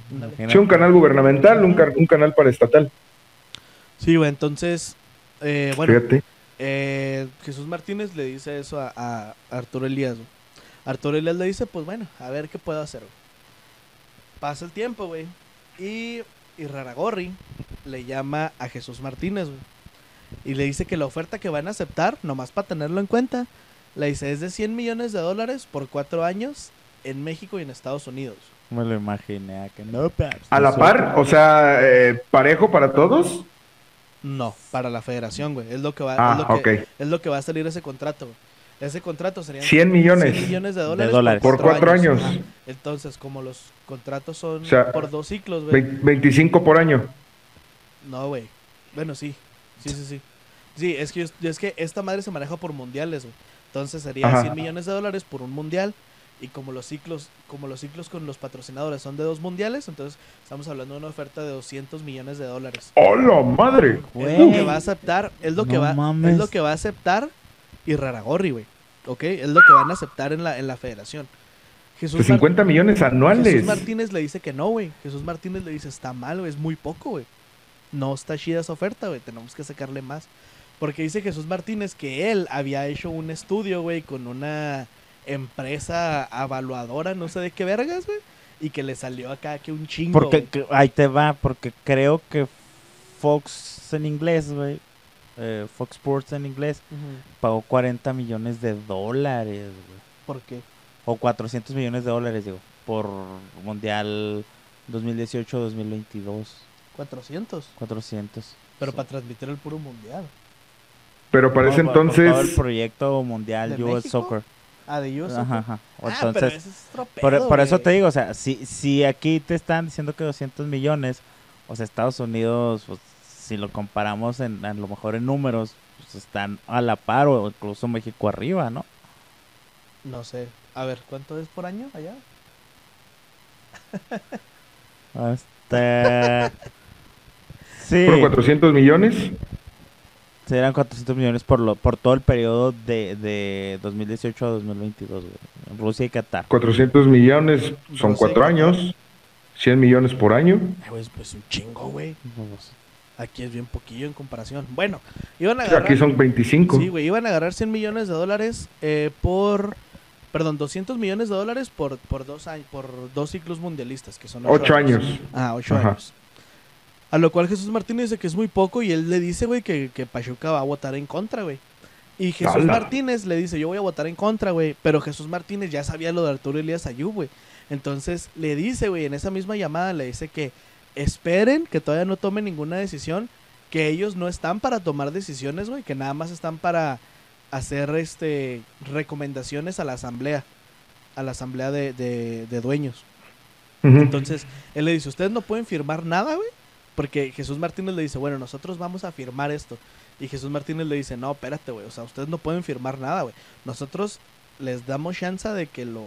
Sí, un canal gubernamental, un, ca- un canal paraestatal. Sí, güey, entonces, eh, bueno, Fíjate. Eh, Jesús Martínez le dice eso a, a Arturo Elías. güey. Arturo Elías le dice, pues bueno, a ver qué puedo hacer. güey. Pasa el tiempo, güey. Y, y Raragorri le llama a Jesús Martínez, güey. Y le dice que la oferta que van a aceptar, nomás para tenerlo en cuenta, le dice es de 100 millones de dólares por cuatro años en México y en Estados Unidos. Me lo imaginé. Que no, A la par, o sea, eh, parejo para todos. No, para la federación, güey. Es lo que va, Ah, es lo que, es lo que va a salir ese contrato, güey. Ese contrato serían 100 millones. 100 millones de dólares, dólares. Por cuatro años. Entonces, como los contratos son O sea, por dos ciclos, güey. Ve- 25 por año. No, güey. Bueno, sí. Sí, sí, sí. Sí, es que, es que esta madre se maneja por mundiales, güey. Entonces sería Ajá. 100 millones de dólares por un mundial. Y como los ciclos, como los ciclos con los patrocinadores son de dos mundiales, entonces estamos hablando de una oferta de 200 millones de dólares. ¡Hola, madre! Es lo que va a aceptar, es lo que va, mames. es lo que va a aceptar y Raragorri, güey. ¿Ok? Es lo que van a aceptar en la, en la federación. Jesús Pues Mar- 50 millones anuales. Jesús Martínez le dice que no, güey. Jesús Martínez le dice, está mal, güey, es muy poco, güey. No está chida esa oferta, güey, tenemos que sacarle más. Porque dice Jesús Martínez que él había hecho un estudio, güey, con una empresa avaluadora, no sé de qué vergas, güey. Y que le salió acá que un chingo. Porque que- ahí te va, porque creo que Fox en inglés, güey, eh, Fox Sports en inglés, Ujú. pagó 40 millones de dólares, güey. ¿Por qué? O 400 millones de dólares, digo, por Mundial 2018-2022. 400. 400. Pero Sí. para transmitir el puro mundial. Pero para No, ese por- por todo el entonces, proyecto mundial ¿De US México? Soccer. Ah, de US. Ajá, ajá. Ah, pero Entonces, ese es otro por, por eso te digo, o sea, si, si aquí te están diciendo que 200 millones, o sea, Estados Unidos, pues, si lo comparamos en, a lo mejor en números, pues están a la par o incluso México arriba, ¿no? No sé. A ver, ¿cuánto es por año allá? Este... Sí, por 400 millones. serán 400 millones por lo por todo el periodo de, de 2018 a 2022, güey. Rusia y Qatar. 400 millones son Rusia cuatro años. 100 millones por año. Ay, güey, pues un chingo, güey. Pues, Aquí es bien poquillo en comparación. Bueno, iban a agarrar... Aquí son 25. Sí, güey, iban a agarrar 100 millones de dólares eh, por... Perdón, 200 millones de dólares por, por, dos, años, por dos ciclos mundialistas, que son Ocho años. Ah, ocho Ajá. años. A lo cual Jesús Martínez dice que es muy poco y él le dice, güey, que, que Pachuca va a votar en contra, güey. Y Jesús. Martínez le dice, yo voy a votar en contra, güey. Pero Jesús Martínez ya sabía lo de Arturo Elías Ayub, güey. Entonces le dice, güey, en esa misma llamada le dice que esperen, que todavía no tomen ninguna decisión, que ellos no están para tomar decisiones, güey, que nada más están para hacer este recomendaciones a la asamblea, a la asamblea de, de- de dueños. Entonces, él le dice, ustedes no pueden firmar nada, güey. Porque Jesús Martínez le dice, bueno, nosotros vamos a firmar esto. Y Jesús Martínez le dice, no, espérate, güey. O sea, ustedes no pueden firmar nada, güey. Nosotros les damos chance de que lo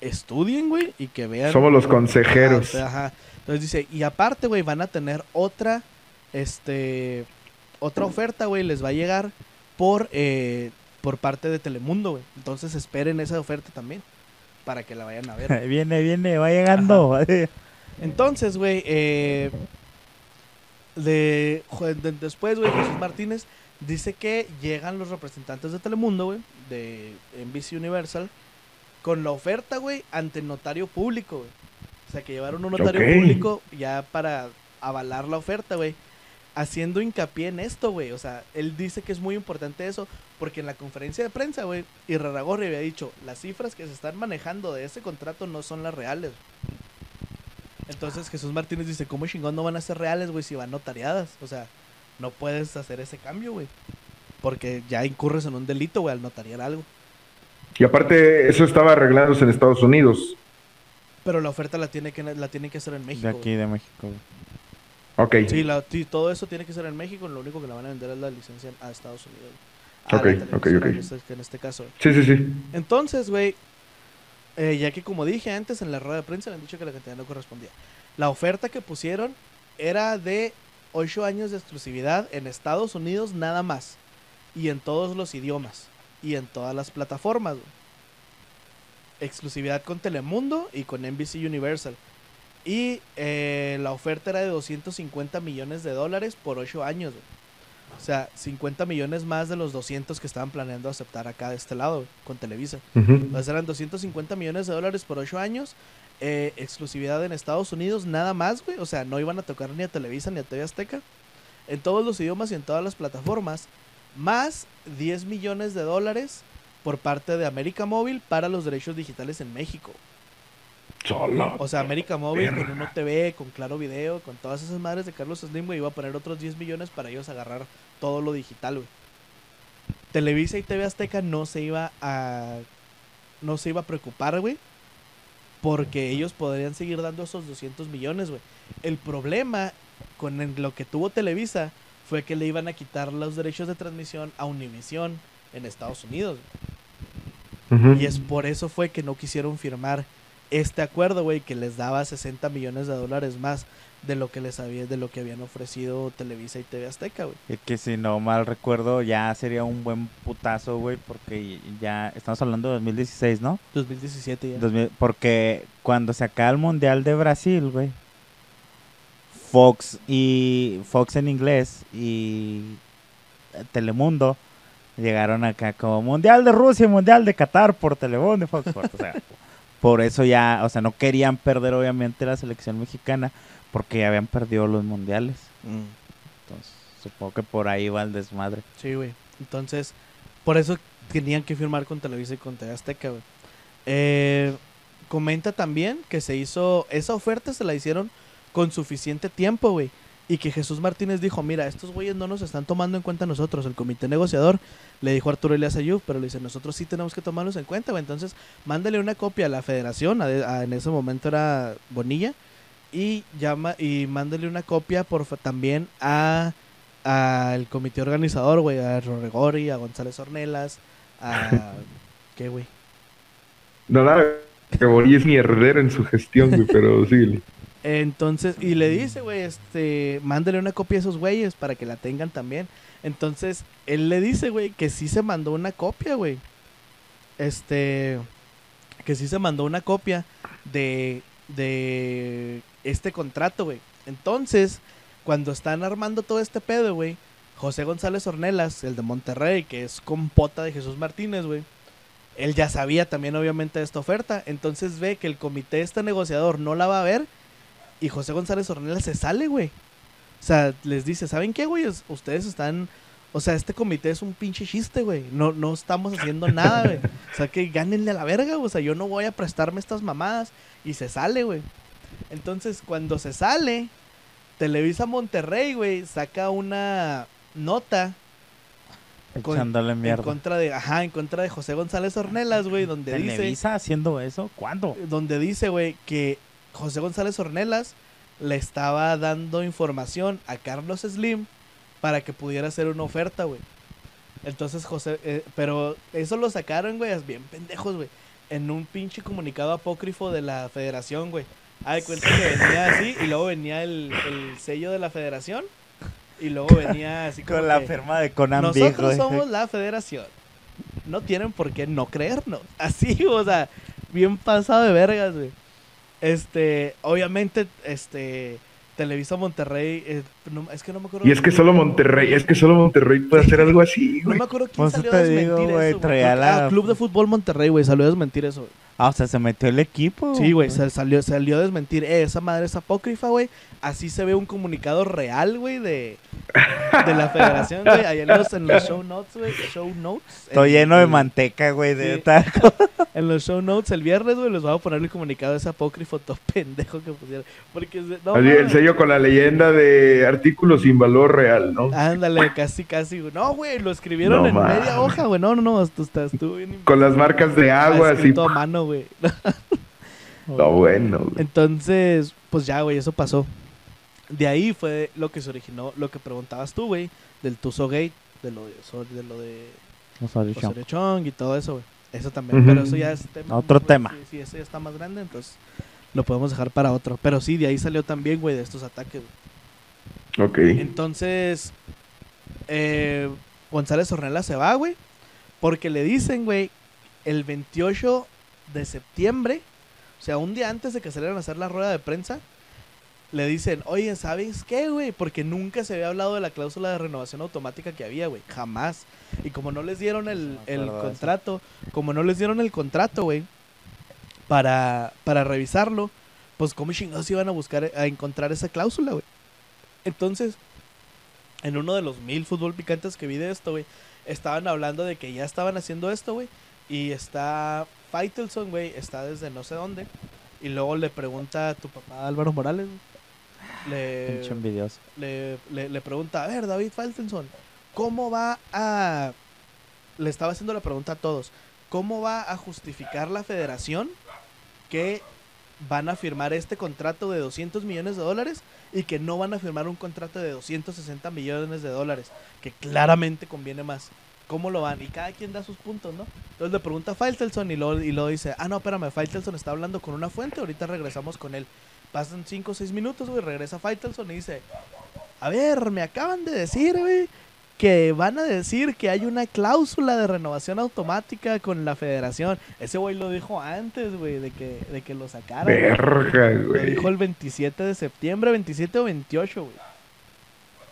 estudien, güey, y que vean. Somos los consejeros. ajá. Entonces dice, y aparte, güey, van a tener otra, este, otra oferta, güey, les va a llegar por, eh, por parte de Telemundo, güey. Entonces esperen esa oferta también, para que la vayan a ver. viene, viene, va llegando. Entonces, güey, eh, de, jo- de- después, güey, Jesús Martínez dice que llegan los representantes de Telemundo, güey, de NBC Universal, con la oferta, güey, ante notario público, güey. O sea, que llevaron un notario público ya para avalar la oferta, güey. Haciendo hincapié en esto, güey. O sea, él dice que es muy importante eso, porque en la conferencia de prensa, güey, Irarragorri había dicho, las cifras que se están manejando de ese contrato no son las reales. Entonces Jesús Martínez dice, ¿cómo chingón no van a ser reales, güey, si van notariadas? O sea, no puedes hacer ese cambio, güey. Porque ya incurres en un delito, güey, al notariar algo. Y aparte, eso estaba arreglándose en Estados Unidos. Pero la oferta la tiene que, la tienen que hacer en México. De aquí, de México. Ok. Sí, la- sí, todo eso tiene que ser en México. Lo único que le van a vender es la licencia a Estados Unidos. A la Ok, ok, ok. En, este, en este caso. Sí, sí, sí. Entonces, güey, eh, ya que como dije antes en la rueda de prensa, le han dicho que la cantidad no correspondía. La oferta que pusieron era de 8 años de exclusividad en Estados Unidos nada más. Y en todos los idiomas. Y en todas las plataformas. güey. Exclusividad con Telemundo y con NBC Universal. Y eh, la oferta era de 250 millones de dólares por 8 años. güey. O sea, 50 millones más de los 200 que estaban planeando aceptar acá de este lado, güey, con Televisa. Ujú. Entonces eran 250 millones de dólares por 8 años. eh, exclusividad en Estados Unidos, nada más, güey. O sea, no iban a tocar ni a Televisa ni a TV Azteca. En todos los idiomas y en todas las plataformas. Más 10 millones de dólares por parte de América Móvil para los derechos digitales en México. Solo. O sea, América Móvil con. Uno TV, con Claro Video, con todas esas madres de Carlos Slim, güey, iba a poner otros 10 millones para ellos agarrar todo lo digital, güey. Televisa y TV Azteca no se iba a no se iba a preocupar, güey, porque ellos podrían seguir dando esos 200 millones, güey. El problema con lo que tuvo Televisa fue que le iban a quitar los derechos de transmisión a Univision en Estados Unidos. Y es por eso fue que no quisieron firmar este acuerdo, güey, que les daba 60 millones de dólares más de lo que les había, de lo que habían ofrecido Televisa y TV Azteca, güey. Y que si no mal recuerdo, ya sería un buen putazo, güey, porque ya estamos hablando de 2016, ¿no? 2017 ya. 2000 porque cuando se acaba el Mundial de Brasil, güey, Fox y Fox en inglés y Telemundo Llegaron acá como Mundial de Rusia, Mundial de Qatar por Televón de Fox Sports. O sea, por eso ya, o sea, no querían perder obviamente la selección mexicana porque ya habían perdido los mundiales. Entonces, supongo que por ahí va el desmadre. Sí, güey. Entonces, por eso tenían que firmar con Televisa y con TV Azteca, güey. Eh, comenta también que se hizo, esa oferta se la hicieron con suficiente tiempo, güey. Y que Jesús Martínez dijo, mira, estos güeyes no nos están tomando en cuenta nosotros. El comité negociador le dijo a Arturo Elias Ayub, pero le dice, nosotros sí tenemos que tomarlos en cuenta, güey. Entonces, mándale una copia a la federación, a- a- en ese momento era Bonilla, y llama y mándale una copia por también a al comité organizador, güey, a Rorregori, a González Ornelas, a ¿qué, güey? No, nada, que Bonilla es mierdero en su gestión, güey, pero sí. Entonces, y le dice, güey, este, mándale una copia a esos güeyes para que la tengan también. Entonces, él le dice, güey, que sí se mandó una copia, güey. Este, que sí se mandó una copia de, de este contrato, güey. Entonces, cuando están armando todo este pedo, güey, José González Ornelas, el de Monterrey, que es compota de Jesús Martínez, güey. Él ya sabía también, obviamente, de esta oferta. Entonces ve que el comité, este negociador, no la va a ver. Y José González Ornelas se sale, güey. O sea, les dice, ¿saben qué, güey? Es- Ustedes están... O sea, este comité es un pinche chiste, güey. No, no estamos haciendo nada, güey. O sea, que gánenle a la verga, güey. O sea, yo no voy a prestarme estas mamadas. Y se sale, güey. Entonces, cuando se sale, Televisa Monterrey, güey, saca una nota Con- Echándole en mierda. contra de, ajá, en contra de José González Ornelas, güey, donde dice, ¿Televisa haciendo eso? ¿Cuándo? donde dice, güey, que José González Ornelas le estaba dando información a Carlos Slim para que pudiera hacer una oferta, güey. Entonces José, eh, pero eso lo sacaron, güey, es bien pendejos, güey, en un pinche comunicado apócrifo de la federación, güey. Ah, de cuenta que venía así y luego venía el, el sello de la federación y luego venía así como Con la que- firma de Conan nosotros somos la federación. No tienen por qué no creernos. Así, o sea, bien pasado de vergas, güey. Este, obviamente, este, Televisa Monterrey, eh, no- es que no me acuerdo. Y es que solo Monterrey, es que solo Monterrey puede hacer algo así, No güey. me acuerdo quién Pues salió te a digo, desmentir güey, eso. Ah, Club de Fútbol Monterrey, güey, salió a desmentir eso. güey. Ah, o sea, se metió el equipo. Sí, güey, se salió, salió a desmentir. Eh, esa madre es apócrifa, güey. Así se ve un comunicado real, güey, de, de la federación, güey. Ahí en los, en los show notes, güey. Show notes. En- lleno de manteca, güey, de Sí. taco. En los show notes el viernes, güey, les voy a poner el comunicado de ese apócrifo todo pendejo que pusieron. Porque, no, Así, el sello con la leyenda de artículos sin valor real, ¿no? Ándale, casi, casi, güey. No, güey, lo escribieron No en media hoja, güey. No, no, no, estuvo bien. Con las marcas de agua, así. a mano, güey. No, bueno, güey. Entonces, pues ya, güey, eso pasó. De ahí fue lo que se originó, lo que preguntabas tú, güey, del Tuzo Gate, de lo de, de lo de Osorio Chong y todo eso, güey. Eso también, pero eso ya es tema. Otro güey, tema. Sí, sí, eso ya está más grande, entonces lo podemos dejar para otro. Pero sí, de ahí salió también, güey, de estos ataques, güey. Ok. Entonces, eh, González Ornella se va, güey. Porque le dicen, güey, el 28 de septiembre, o sea, un día antes de que salieran a hacer la rueda de prensa, le dicen, oye, ¿sabes qué, güey? Porque nunca se había hablado de la cláusula de renovación automática que había, güey. Jamás. Y como no les dieron el, el contrato, como no les dieron el contrato, güey, para, para revisarlo, pues cómo chingados iban a buscar, a encontrar esa cláusula, güey. Entonces, en uno de los mil fútbol picantes que vi de esto, güey, estaban hablando de que ya estaban haciendo esto, güey. Y está Faitelson, güey, está desde no sé dónde. Y luego le pregunta a tu papá Álvaro Morales. Le, le, le, le pregunta, a ver, David Faitelson, ¿cómo va a... Le estaba haciendo la pregunta a todos. ¿Cómo va a justificar la federación que van a firmar este contrato de 200 millones de dólares y que no van a firmar un contrato de 260 millones de dólares? Que claramente conviene más. ¿Cómo lo van? Y cada quien da sus puntos, ¿no? Entonces le pregunta a Faitelson y luego, y luego dice, ah, no, espérame, Faitelson está hablando con una fuente, ahorita regresamos con él. Pasan 5 o 6 minutos, güey, regresa Faitelson y dice, a ver, me acaban de decir, güey, que van a decir que hay una cláusula de renovación automática con la federación. Ese güey lo dijo antes, güey, de que, de que lo sacaran. güey. Verga, Lo güey. dijo el 27 de septiembre, 27 o 28, güey.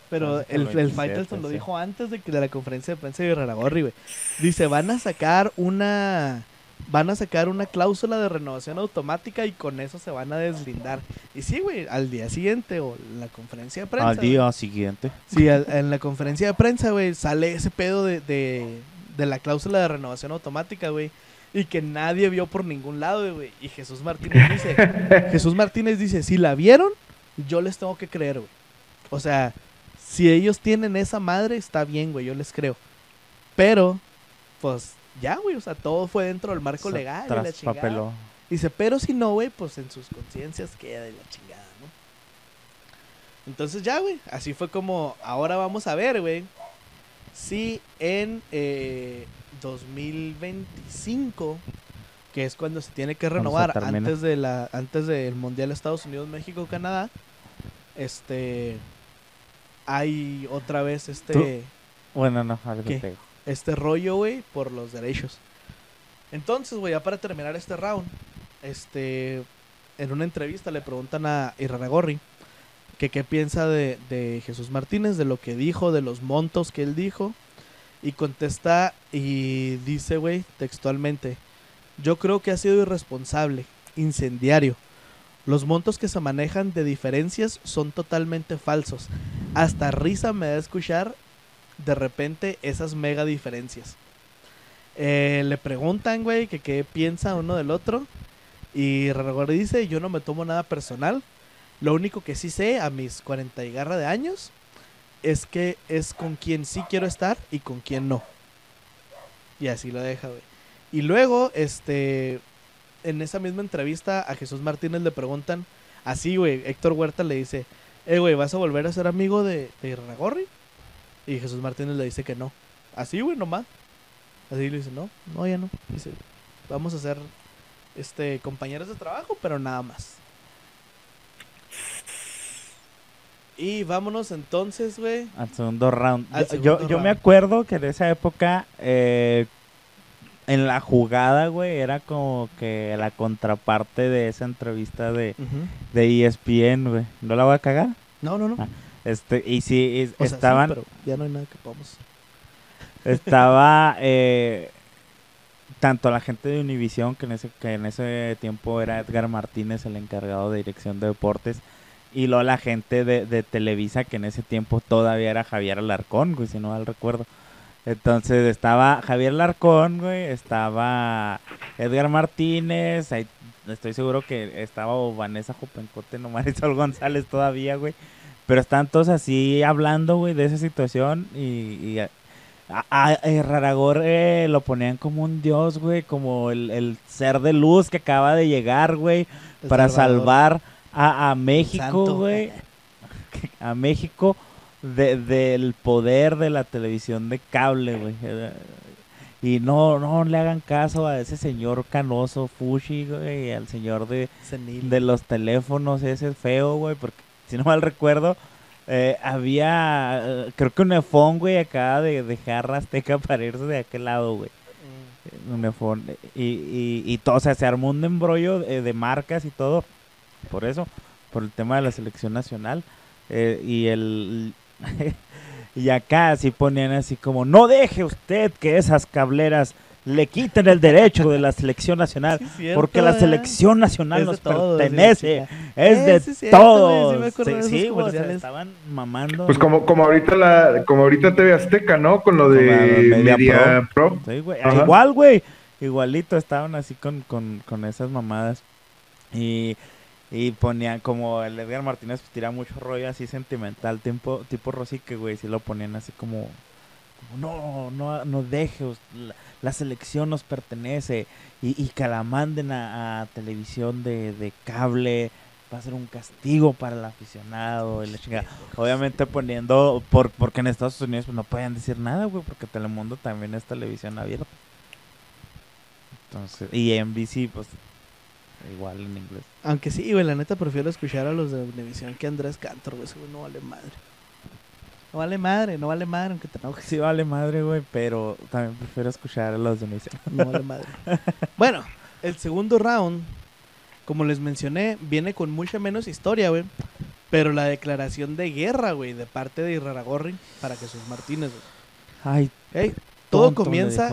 Pero el, el el 27, Faitelson lo dijo antes de, que, de la conferencia de prensa de Raragorri, güey. Dice, van a sacar una... Van a sacar una cláusula de renovación automática y con eso se van a deslindar. Y sí, güey, al día siguiente o la conferencia de prensa. Al día siguiente. Sí, al- en la conferencia de prensa, güey, sale ese pedo de, de, de la cláusula de renovación automática, güey. Y que nadie vio por ningún lado, güey. Y Jesús Martínez dice, Jesús Martínez dice, si la vieron, yo les tengo que creer, güey. O sea, si ellos tienen esa madre, está bien, güey, yo les creo. Pero, pues, ya, güey, o sea, todo fue dentro del marco O sea, legal y la chingada. Dice, pero si no, güey, pues en sus conciencias queda de la chingada, ¿no? Entonces ya, güey, así fue como, ahora vamos a ver, güey, si en eh, 2025, que es cuando se tiene que renovar antes de la antes del Mundial Estados Unidos, México, Canadá, este hay otra vez este Bueno, no, este rollo, güey, por los derechos. Entonces, güey, ya para terminar este round, este, en una entrevista le preguntan a Iraragorri que qué piensa de, de Jesús Martínez, de lo que dijo, de los montos que él dijo, y contesta y dice, güey, textualmente, yo creo que ha sido irresponsable, incendiario. Los montos que se manejan de diferencias son totalmente falsos. Hasta risa me da escuchar de repente esas mega diferencias. Eh, le preguntan, güey, que qué piensa uno del otro. Y Raragorri dice, yo no me tomo nada personal. Lo único que sí sé a mis 40 y garra de años es que es con quien sí quiero estar y con quien no. Y así lo deja, güey. Y luego, este, en esa misma entrevista a Jesús Martínez le preguntan, así, güey, Héctor Huerta le dice, eh, güey, ¿vas a volver a ser amigo de, de Raragorri? Y Jesús Martínez le dice que no. Así, güey, nomás. Así le dice, no, no, ya no. Dice, vamos a ser este, compañeros de trabajo, pero nada más. Y vámonos entonces, güey. Al segundo round. Al Yo- segundo yo, yo me acuerdo que en esa época, eh, en la jugada, güey, era como que la contraparte de esa entrevista de, de E ESPN, güey. ¿No la voy a cagar? No, no, no. Ah, Este, y sí, es- O sea, sí, estaban, pero ya no hay nada que podamos. estaba eh, tanto la gente de Univision, que en, ese, que en ese tiempo era Edgar Martínez, el encargado de dirección de deportes, y luego la gente de, de Televisa, que en ese tiempo todavía era Javier Alarcón, güey, si no mal recuerdo. Entonces estaba Javier Alarcón, güey, estaba Edgar Martínez, ahí estoy seguro que estaba o Vanessa Jopencote, no Marisol González todavía, güey. Pero están todos así hablando, güey, de esa situación y, y a, a- a- eh, Raragor eh, lo ponían como un dios, güey, como el, el ser de luz que acaba de llegar, güey, para Salvador. salvar a, a México, güey, a México de- del poder de la televisión de cable, güey. Y no, no le hagan caso a ese señor canoso, Fushi, güey, al señor de, Senil. de los teléfonos ese feo, güey, porque si no mal recuerdo, eh, había, eh, creo que un iPhone, güey, acaba de dejar Azteca para irse de aquel lado, güey. Mm. Un iPhone. Y, y, y todo, o sea, se armó un embrollo eh, de marcas y todo, por eso, por el tema de la selección nacional. eh, y el... y acá sí ponían así como, no deje usted que esas cableras le quiten el derecho de la selección nacional. Sí, es cierto, Porque la ¿eh? selección nacional nos todos, pertenece, sí, es de sí cierto, todos. sí güey, o sea, estaban mamando. Pues como, como ahorita la, como ahorita TV Azteca, ¿no? Con lo de Media Media, Pro. Sí, güey. Igual, güey. Igualito estaban así con, con, con esas mamadas. Y, y ponían como el Edgar Martínez pues, tira mucho rollo así sentimental, tipo, tipo Rosique, güey. Sí lo ponían así como, no, no, no deje, la, selección nos pertenece. Y, y que la manden a, televisión de, de cable. Va a ser un castigo para el aficionado. Y la. Obviamente poniendo, por, porque en Estados Unidos pues, no pueden decir nada, güey, porque Telemundo también es televisión abierta. Entonces, y NBC, pues, igual en inglés. Aunque sí, güey, la neta prefiero escuchar a los de Univision que a Andrés Cantor, güey. Güey no vale madre. No vale madre, no vale madre, aunque te enojes. Sí vale madre, güey, pero también prefiero escuchar a los de Univision. No vale madre. bueno, el segundo round, como les mencioné, viene con mucha menos historia, güey. Pero la declaración de guerra, güey, de parte de Iraragorri para Jesús Martínez, güey. Ay, Ey, todo comienza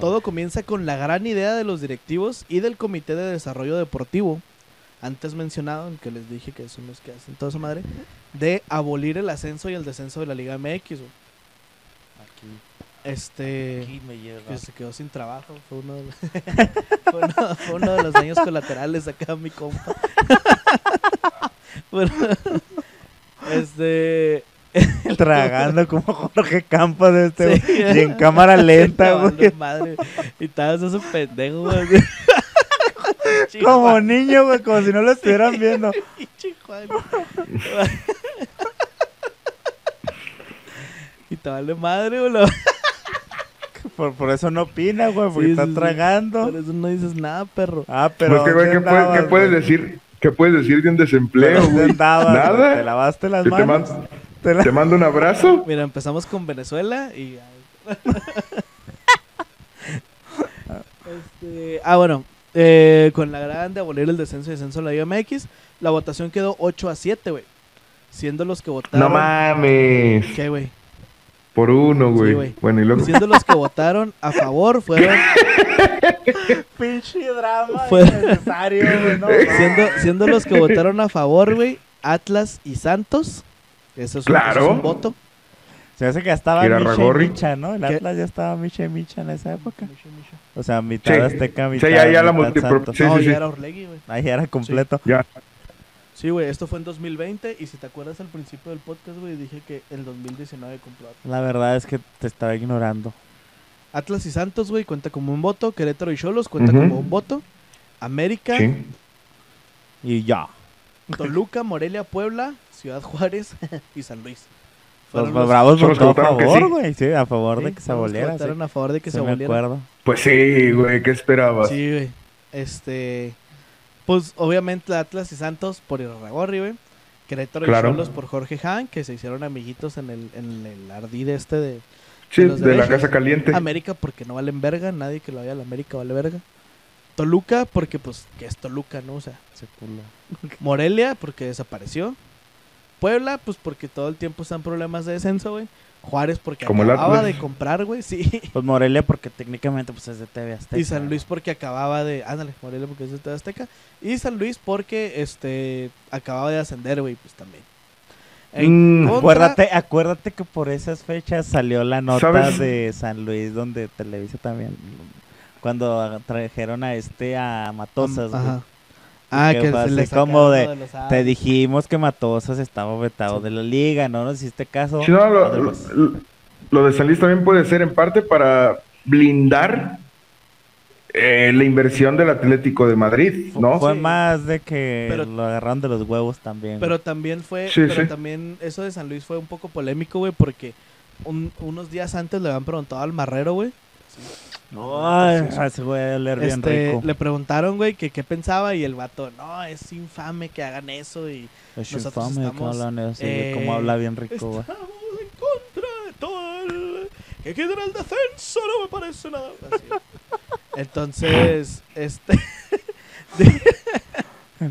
todo comienza con la gran idea de los directivos y del Comité de Desarrollo Deportivo, antes mencionado, en que les dije que son los que hacen toda su madre, de abolir el ascenso y el descenso de la Liga MX. Aquí, Este, aquí me llega. que se quedó sin trabajo, fue uno de los, fue uno, fue uno de los daños colaterales acá mi compa. bueno, este, Tragando como Jorge Campos de este, Sí. güey, y en cámara lenta, güey. madre, y estabas ese pendejo, güey. Como niño, güey, como si no lo estuvieran viendo. Y te vale madre, boludo. Por, por eso no opina, güey, porque Sí, está sí, tragando. Por eso no dices nada, perro. Ah, pero. Pues que, güey, ¿qué, ¿dónde puedes- qué puedes güey? decir? ¿Qué puedes decir de un desempleo, ¿Dónde güey? andabas, güey? Nada. ¿Te lavaste las te, manos? man- Te la- te mando un abrazo. Mira, empezamos con Venezuela y... Este, ah, bueno. eh, con la gran de abolir el descenso y descenso de la Liga MX, la votación quedó 8 a 7, güey. Siendo los que votaron... No mames. ¿Qué, güey? Por uno, güey. bueno, y luego. Siendo los que votaron a favor fueron... Pinche drama Fue- güey, no siendo, siendo los que votaron a favor, güey, Atlas y Santos. Eso es un, Claro. eso es un voto. Se hace que ya estaba Micha y. Micha, ¿no? El ¿Qué? Atlas ya estaba Micha y Micha en esa época. O sea, mitad Sí. Azteca, Sí, mitad, ya- ya la mitad multipro- Santos. Sí, no, sí, ya sí. era Orlegui, güey. Ahí era completo. Ya. Sí, güey, esto fue en 2020 y si te acuerdas al principio del podcast, güey, dije que el 2019 cumplió Atlas. La verdad es que te estaba ignorando. Atlas y Santos, güey, cuenta como un voto. Querétaro y Cholos cuenta como un voto. América, Sí. Y ya. Toluca, Morelia, Puebla, Ciudad Juárez y San Luis. Los Fueron Bravos los que votó a votaron que favor, sí. güey. Sí, a favor sí, de que se los aboliera. Sí, votaron a favor de que Sí se me aboliera. acuerdo. Pues sí, güey. ¿Qué esperabas? Sí, güey. Este. Pues obviamente Atlas y Santos por Irarragorri, güey. Querétaro Claro. y Cholos por Jorge Han, que se hicieron amiguitos en el, en el ardid este de Sí, de los de la. Casa Caliente. América porque no valen verga, nadie que lo vaya a la América vale verga. Toluca porque pues que es Toluca, ¿no? O sea, Ese culo. Morelia porque desapareció. Puebla pues porque todo el tiempo están problemas de descenso, güey. Juárez porque Como acababa de comprar, güey, sí. Pues Morelia, porque técnicamente pues es de TV Azteca. Y San Luis porque acababa de. Ándale, Morelia porque es de TV Azteca. Y San Luis porque este acababa de ascender, güey, pues también. En Mm, contra- Acuérdate, acuérdate que por esas fechas salió la nota ¿Sabes? de San Luis donde Televisa también cuando trajeron a este a Matosas, güey. Ah, que que, se le como de- Te dijimos que Matosas estaba vetado Sí. de la liga, no nos hiciste caso. Sí, no, lo, Ándale, lo- pues. lo de San Luis también puede ser en parte para blindar eh, la inversión del Atlético de Madrid, ¿no? Fue Sí. más de que Pero- lo agarraron de los huevos también. Pero güey. también fue. Sí, pero sí. también eso de San Luis fue un poco polémico, güey, porque un- unos días antes le habían preguntado al marrero, güey. Ay, ese güey debe oler bien Este, rico. le preguntaron, güey, que qué pensaba y el vato, no, es infame que hagan eso y Es nosotros infame que estamos, hablan eso, eh, cómo habla bien rico, güey. Estamos en contra de todo el... Que quede en el descenso, no me parece nada. Así. Entonces, este...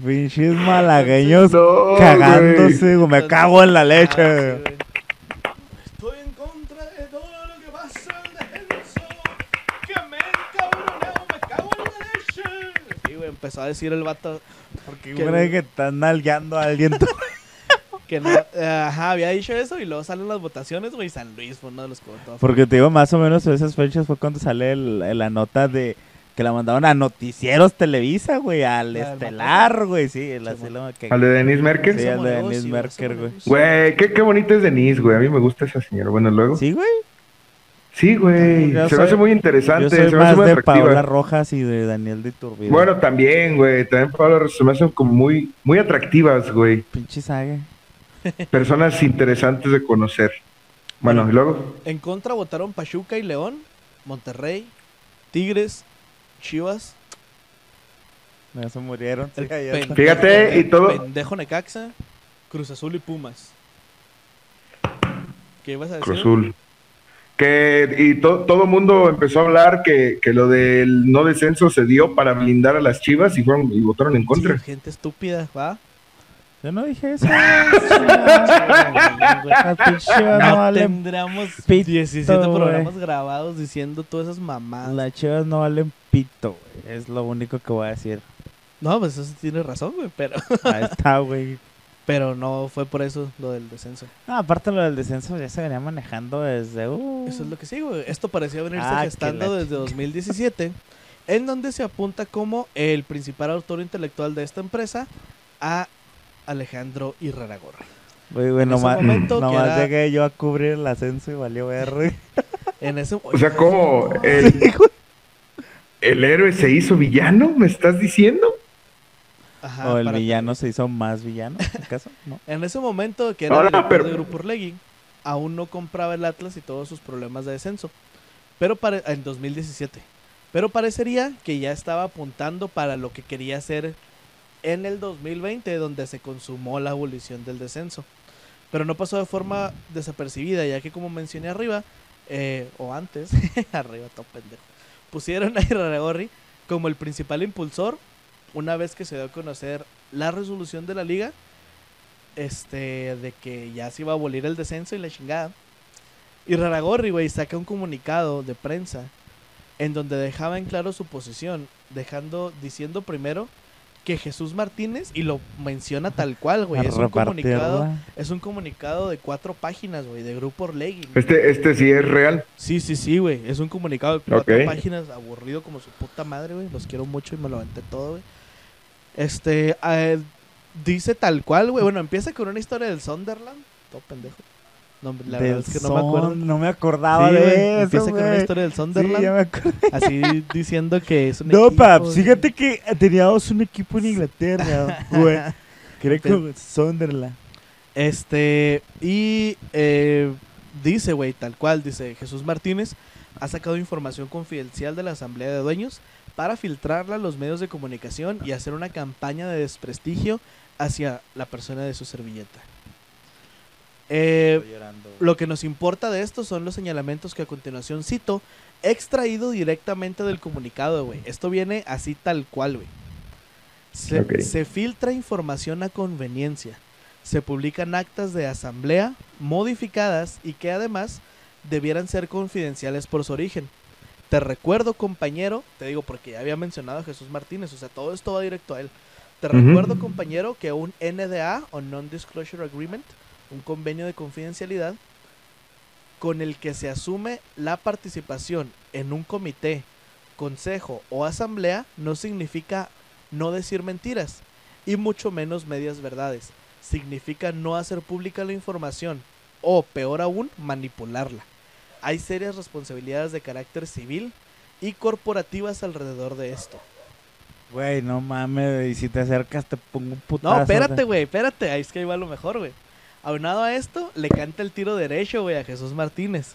Pinches malagueños No, cagándose, güey. Me entonces- cago en la Ah, leche. güey. Empezó a decir el vato Porque que- güey que están nalgueando a alguien. que no, ajá, había dicho eso y luego salen las votaciones, güey, San Luis fue uno de los que votó. a. Porque te digo, más o menos esas fechas fue cuando sale el- la nota de que la mandaron a Noticieros Televisa, güey, al La Estelar, güey, sí, el así Simón. lo que... Al de Denise Merkel. Sí, al de Denise Merker, güey. Güey, qué, qué bonita es Denise, güey. A mí me gusta esa señora. Bueno, luego. Sí, Sí, güey. Yo Se soy- me hace muy Yo interesante. soy Se me hace más muy de atractiva. Paola Rojas y de Daniel de Iturbide. Bueno, también, güey. También Paola se me hacen como muy, muy atractivas, güey. Pinche saga. Personas interesantes de conocer. Bueno, y luego. En contra votaron Pachuca y León, Monterrey, Tigres, Chivas, No, se murieron. el Sí, ahí pen- está. Fíjate, y todo- pendejo Necaxa, Cruz Azul y Pumas. ¿Qué ibas a decir? Cruz Azul. Que, y to- todo mundo empezó a hablar que, que lo del no descenso se dio para blindar a las chivas y fueron y votaron en contra. Sí, gente estúpida, ¿va? Yo no dije eso. No No valen tendríamos pito, 17 güey. programas grabados diciendo todas esas mamadas. Las chivas no valen pito, güey. Es lo único que voy a decir. No, pues eso tiene razón, güey, pero, Ahí está, güey. pero no fue por eso lo del descenso. No, aparte lo del descenso ya se venía manejando desde... uh, Eso es lo que sí, güey. Esto parecía venirse Ah, gestando desde 2017, en donde se apunta como el principal autor intelectual de esta empresa a Alejandro Irraragorri. Güey, güey, en ese nomás, nomás era- llegué yo a cubrir el ascenso y valió ver. En ese O sea, ¿cómo? ¿El, el héroe se hizo villano? ¿Me estás diciendo? Ajá, o el para- villano se hizo más villano, ¿acaso? No. En ese momento, que era Ahora, el pero- de Grupo Orlegui, aún no compraba el Atlas y todos sus problemas de descenso. Pero pare- en 2017. Pero parecería que ya estaba apuntando para lo que quería hacer en el 2020, donde se consumó la abolición del descenso. Pero no pasó de forma desapercibida, ya que como mencioné arriba, eh, o antes, arriba todo pendejo, pusieron a Iraragorri como el principal impulsor una vez que se dio a conocer la resolución de la liga este de que ya se iba a abolir el descenso y la chingada. Y Raragorri, güey, saca un comunicado de prensa en donde dejaba en claro su posición, dejando diciendo primero que Jesús Martínez y lo menciona tal cual, güey, es un comunicado, es un comunicado de cuatro páginas, güey, de Grupo Orlegui. Este, este sí es real. Sí, sí, sí, güey. Es un comunicado de cuatro páginas, aburrido como su puta madre, güey. Los quiero mucho y me lo aventé todo, güey. Este, eh, dice tal cual, güey. Bueno, empieza con una historia del Sunderland. Todo pendejo. No, la Del verdad es que no me acuerdo. No me acordaba Sí, de eso, empieza con una historia del Sí, Sunderland. ya me acordé. Así diciendo que es un No, equipo, paps, güey. fíjate que teníamos un equipo en Inglaterra, güey. Que era como Sunderland. Este, y eh, dice, güey, tal cual, dice Jesús Martínez, ha sacado información confidencial de la Asamblea de Dueños para filtrarla a los medios de comunicación y hacer una campaña de desprestigio hacia la persona de su servilleta. Eh, lo que nos importa de esto son los señalamientos que a continuación cito, extraído directamente del comunicado, güey. Esto viene así tal cual, güey. Se, filtra información a conveniencia. Se publican actas de asamblea modificadas y que además debieran ser confidenciales por su origen. Te recuerdo, compañero, te digo porque ya había mencionado a Jesús Martínez, o sea, todo esto va directo a él. Te recuerdo, compañero, que un NDA o Non-Disclosure Agreement, un convenio de confidencialidad, con el que se asume la participación en un comité, consejo o asamblea, no significa no decir mentiras, y mucho menos medias verdades. Significa no hacer pública la información, o peor aún, manipularla. Hay serias responsabilidades de carácter civil y corporativas alrededor de esto. Güey, no mames, y si te acercas te pongo un putazo. No, espérate, güey, espérate. Ahí es que ahí va lo mejor, güey. Aunado a esto, le canta el tiro derecho, güey, a Jesús Martínez.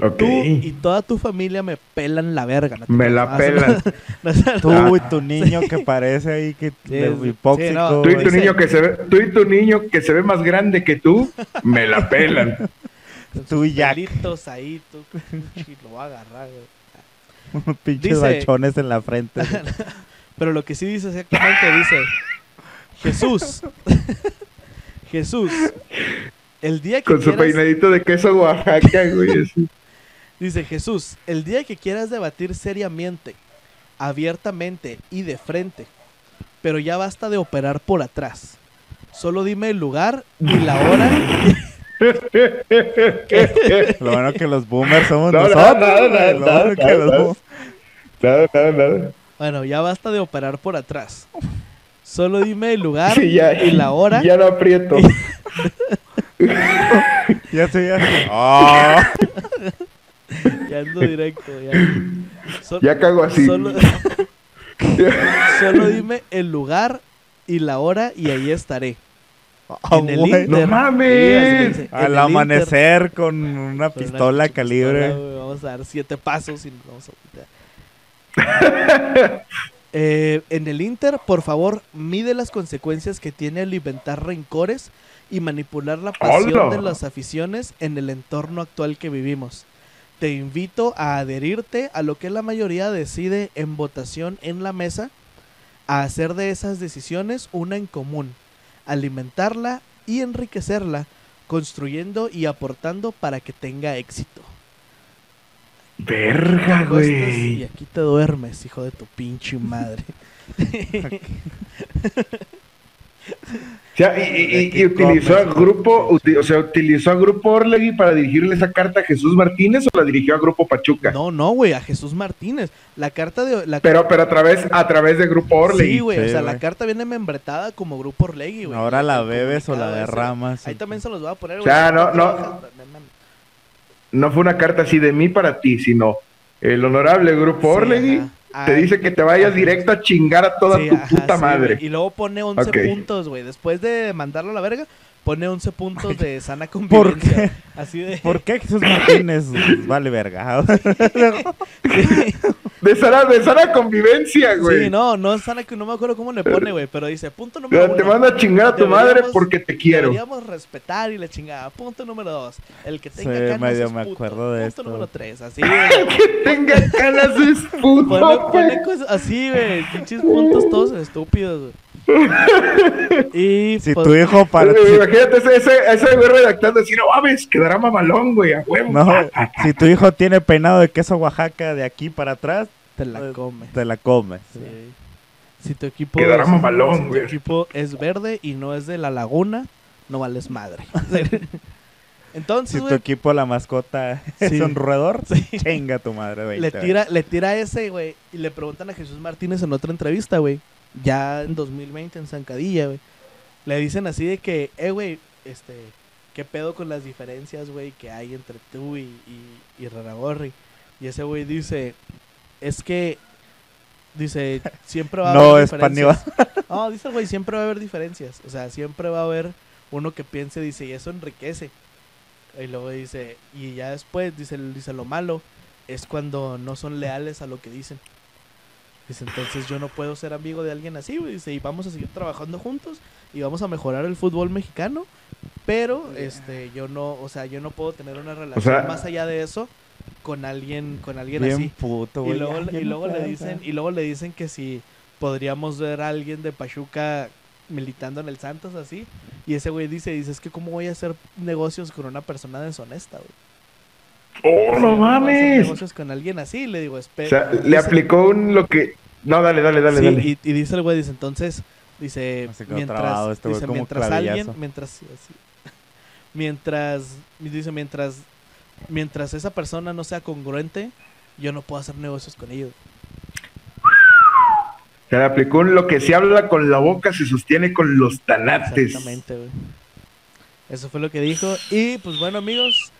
Ok. Tú y toda tu familia me pelan la verga. no Me la pelan. No es. Tú y tu niño que parece ahí que de sí, hipóxico. no. Tú y tu Dice- niño que se ve, tú y tu niño que se ve más grande que tú, me la pelan. Con Tú y Jack. pelitos ahí, tú lo voy a agarrar, güey. Unos pinches Dice- bachones en la frente. Pero lo que sí dice exactamente dice Jesús. Jesús. El día que Con su peinadito de queso Oaxaca, güey. así. dice Jesús, el día que quieras debatir seriamente, abiertamente y de frente, pero ya basta de operar por atrás. Solo dime el lugar y la hora. Lo bueno que los boomers somos No, no, nosotros. no, güey. no, Lo no, bueno no, que los no. boomers- Nada, nada, nada. Bueno, ya basta de operar por atrás. Solo dime el lugar Sí, ya, y la hora. Ya no aprieto. Ya estoy así. Ah. Ya ando directo. Ya, Ya cago así. Solo, solo dime el lugar y la hora y ahí estaré. En el. Inter. ¡No mames! Sí, Al el amanecer con una con una pistola calibre. pistola, Vamos a dar siete pasos y nos vamos a. Eh, en el Inter, por favor, mide las consecuencias que tiene alimentar rencores y manipular la pasión de las aficiones en el entorno actual que vivimos. Te invito a adherirte a lo que la mayoría decide en votación en la mesa, a hacer de esas decisiones una en común, alimentarla y enriquecerla, construyendo y aportando para que tenga éxito. Verga, Acuestas Y güey. aquí te duermes, hijo de tu pinche madre. O sea, y, utilizó a comes, grupo, o sea, utilizó a Grupo Orlegui para dirigirle esa carta a Jesús Martínez o la dirigió a Grupo Pachuca. No, no, güey, a Jesús Martínez. La carta de... La Pero, pero a través, a través de Grupo Orlegui. Sí, güey, o Sí, sea, la carta viene membretada como grupo Orlegui, güey. Ahora la bebes o la derramas. Ahí también se los voy a poner, O güey. sea, Si no, no. no fue una carta así de mí para ti, sino el honorable Grupo Sí, Orlegui ajá. Te dice que te vayas directo a chingar a toda Sí, tu ajá, puta sí, madre. Y luego pone 11 Ok. puntos, güey. Después de mandarlo a la verga, pone 11 puntos de sana ¿Por convivencia. qué? Así de... ¿Por qué Jesús Martínez vale verga? De sana, de sana convivencia, güey. Sí, no, no es sana que no me acuerdo cómo le pone, güey. Pero dice, punto número Te uno. manda a chingar a tu madre porque te quiero. Deberíamos respetar y la chingada. Punto número dos. El que tenga Sí, canas medio es me puto. acuerdo de Punto esto. número tres. Así, güey. que tenga canas es puto, Pone, pone cosas así, güey. Pinches puntos todos estúpidos, güey. Y si pues, tu hijo para... Imagínate ese, ese, ese güey redactando así, no mames, quedará mamalón, güey, a huevo. No, si tu hijo tiene peinado de queso Oaxaca de aquí para atrás, te la eh, come. te la comes. Sí. Si tu equipo Quedará es, mamalón, si tu güey. equipo es verde y no es de la laguna, no vales madre. Entonces, Si tu güey, equipo, la mascota, es Sí. un roedor, Sí. chinga tu madre, güey. le tira, le tira ese, güey, y le preguntan a Jesús Martínez en otra entrevista, güey, ya en 2020 en Zancadilla, güey. Le dicen así de que, eh, güey, este, ¿qué pedo con las diferencias, güey, que hay entre tú y, y, y Raragorri? Y ese güey dice, es que, dice, siempre va a No, haber es diferencias. No, dice el güey, siempre va a haber diferencias. O sea, siempre va a haber uno que piense, dice, y eso enriquece. Y luego dice, y ya después, dice, dice lo malo es cuando no son leales a lo que dicen. Dice, entonces yo no puedo ser amigo de alguien así, güey. Dice, y vamos a seguir trabajando juntos y vamos a mejorar el fútbol mexicano. Pero, este, yo no, o sea, yo no puedo tener una relación sea- más allá de eso con alguien, con alguien Bien así. puto, Y luego, ya, ya y no luego le dicen, y luego le dicen que si podríamos ver a alguien de Pachuca militando en el Santos así. Y ese güey dice, dice, es que cómo voy a hacer negocios con una persona deshonesta, güey. Oh, no ¿Cómo voy a hacer mames. negocios con alguien así, le digo, O espera. sea, le aplicó un lo que. No, dale, dale, dale, Sí, dale. Y, y dice el güey, dice, entonces, dice, mientras, este dice, mientras clavillazo. alguien, mientras, sí, así. mientras, dice, mientras, mientras esa persona no sea congruente, yo no puedo hacer negocios con ellos. Se le aplicó un lo que se habla con la boca se sostiene con los tanates. Exactamente, güey. Eso fue lo que dijo. Y pues bueno, amigos,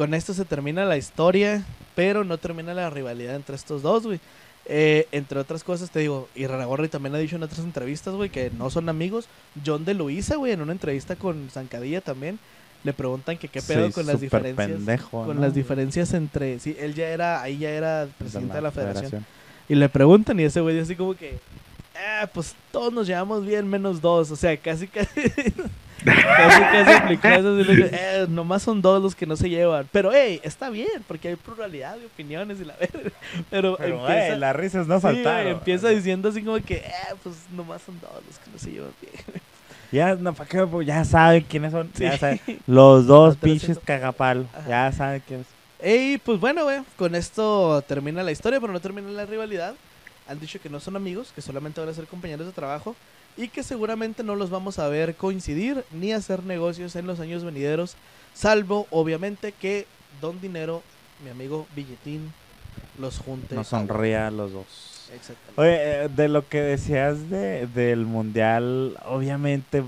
con esto se termina la historia, pero no termina la rivalidad entre estos dos, güey. Eh, entre otras cosas, te digo, y Raragorri también ha dicho en otras entrevistas, güey, que no son amigos. John de Luisa, güey, en una entrevista con Zancadilla también, le preguntan que qué pedo Sí, con las diferencias. pendejo, con ¿no? las diferencias entre. Sí, él ya era, ahí ya era presidente de la federación. federación. Y le preguntan y ese güey así como que, ah, pues todos nos llevamos bien menos dos. O sea, casi, casi, casi, casi explicó eso. así de que, "Eh, nomás son dos los que no se llevan. Pero, hey, está bien, porque hay pluralidad de opiniones y la verga. Pero, Pero, empieza, las risas no sí, faltaron. empieza diciendo así como que, eh, pues nomás son dos los que no se llevan bien. Ya, no. Pues ya saben quiénes son. Ya saben. Los dos pinches cagapalo. Ajá. Ya saben quiénes Y pues bueno, güey, con esto termina la historia, pero no termina la rivalidad. Han dicho que no son amigos, que solamente van a ser compañeros de trabajo y que seguramente no los vamos a ver coincidir ni hacer negocios en los años venideros, salvo obviamente que Don Dinero, mi amigo Billetín, los junte. Nos sonría a los dos. Exactamente. Oye, eh, de lo que decías de, del mundial, obviamente,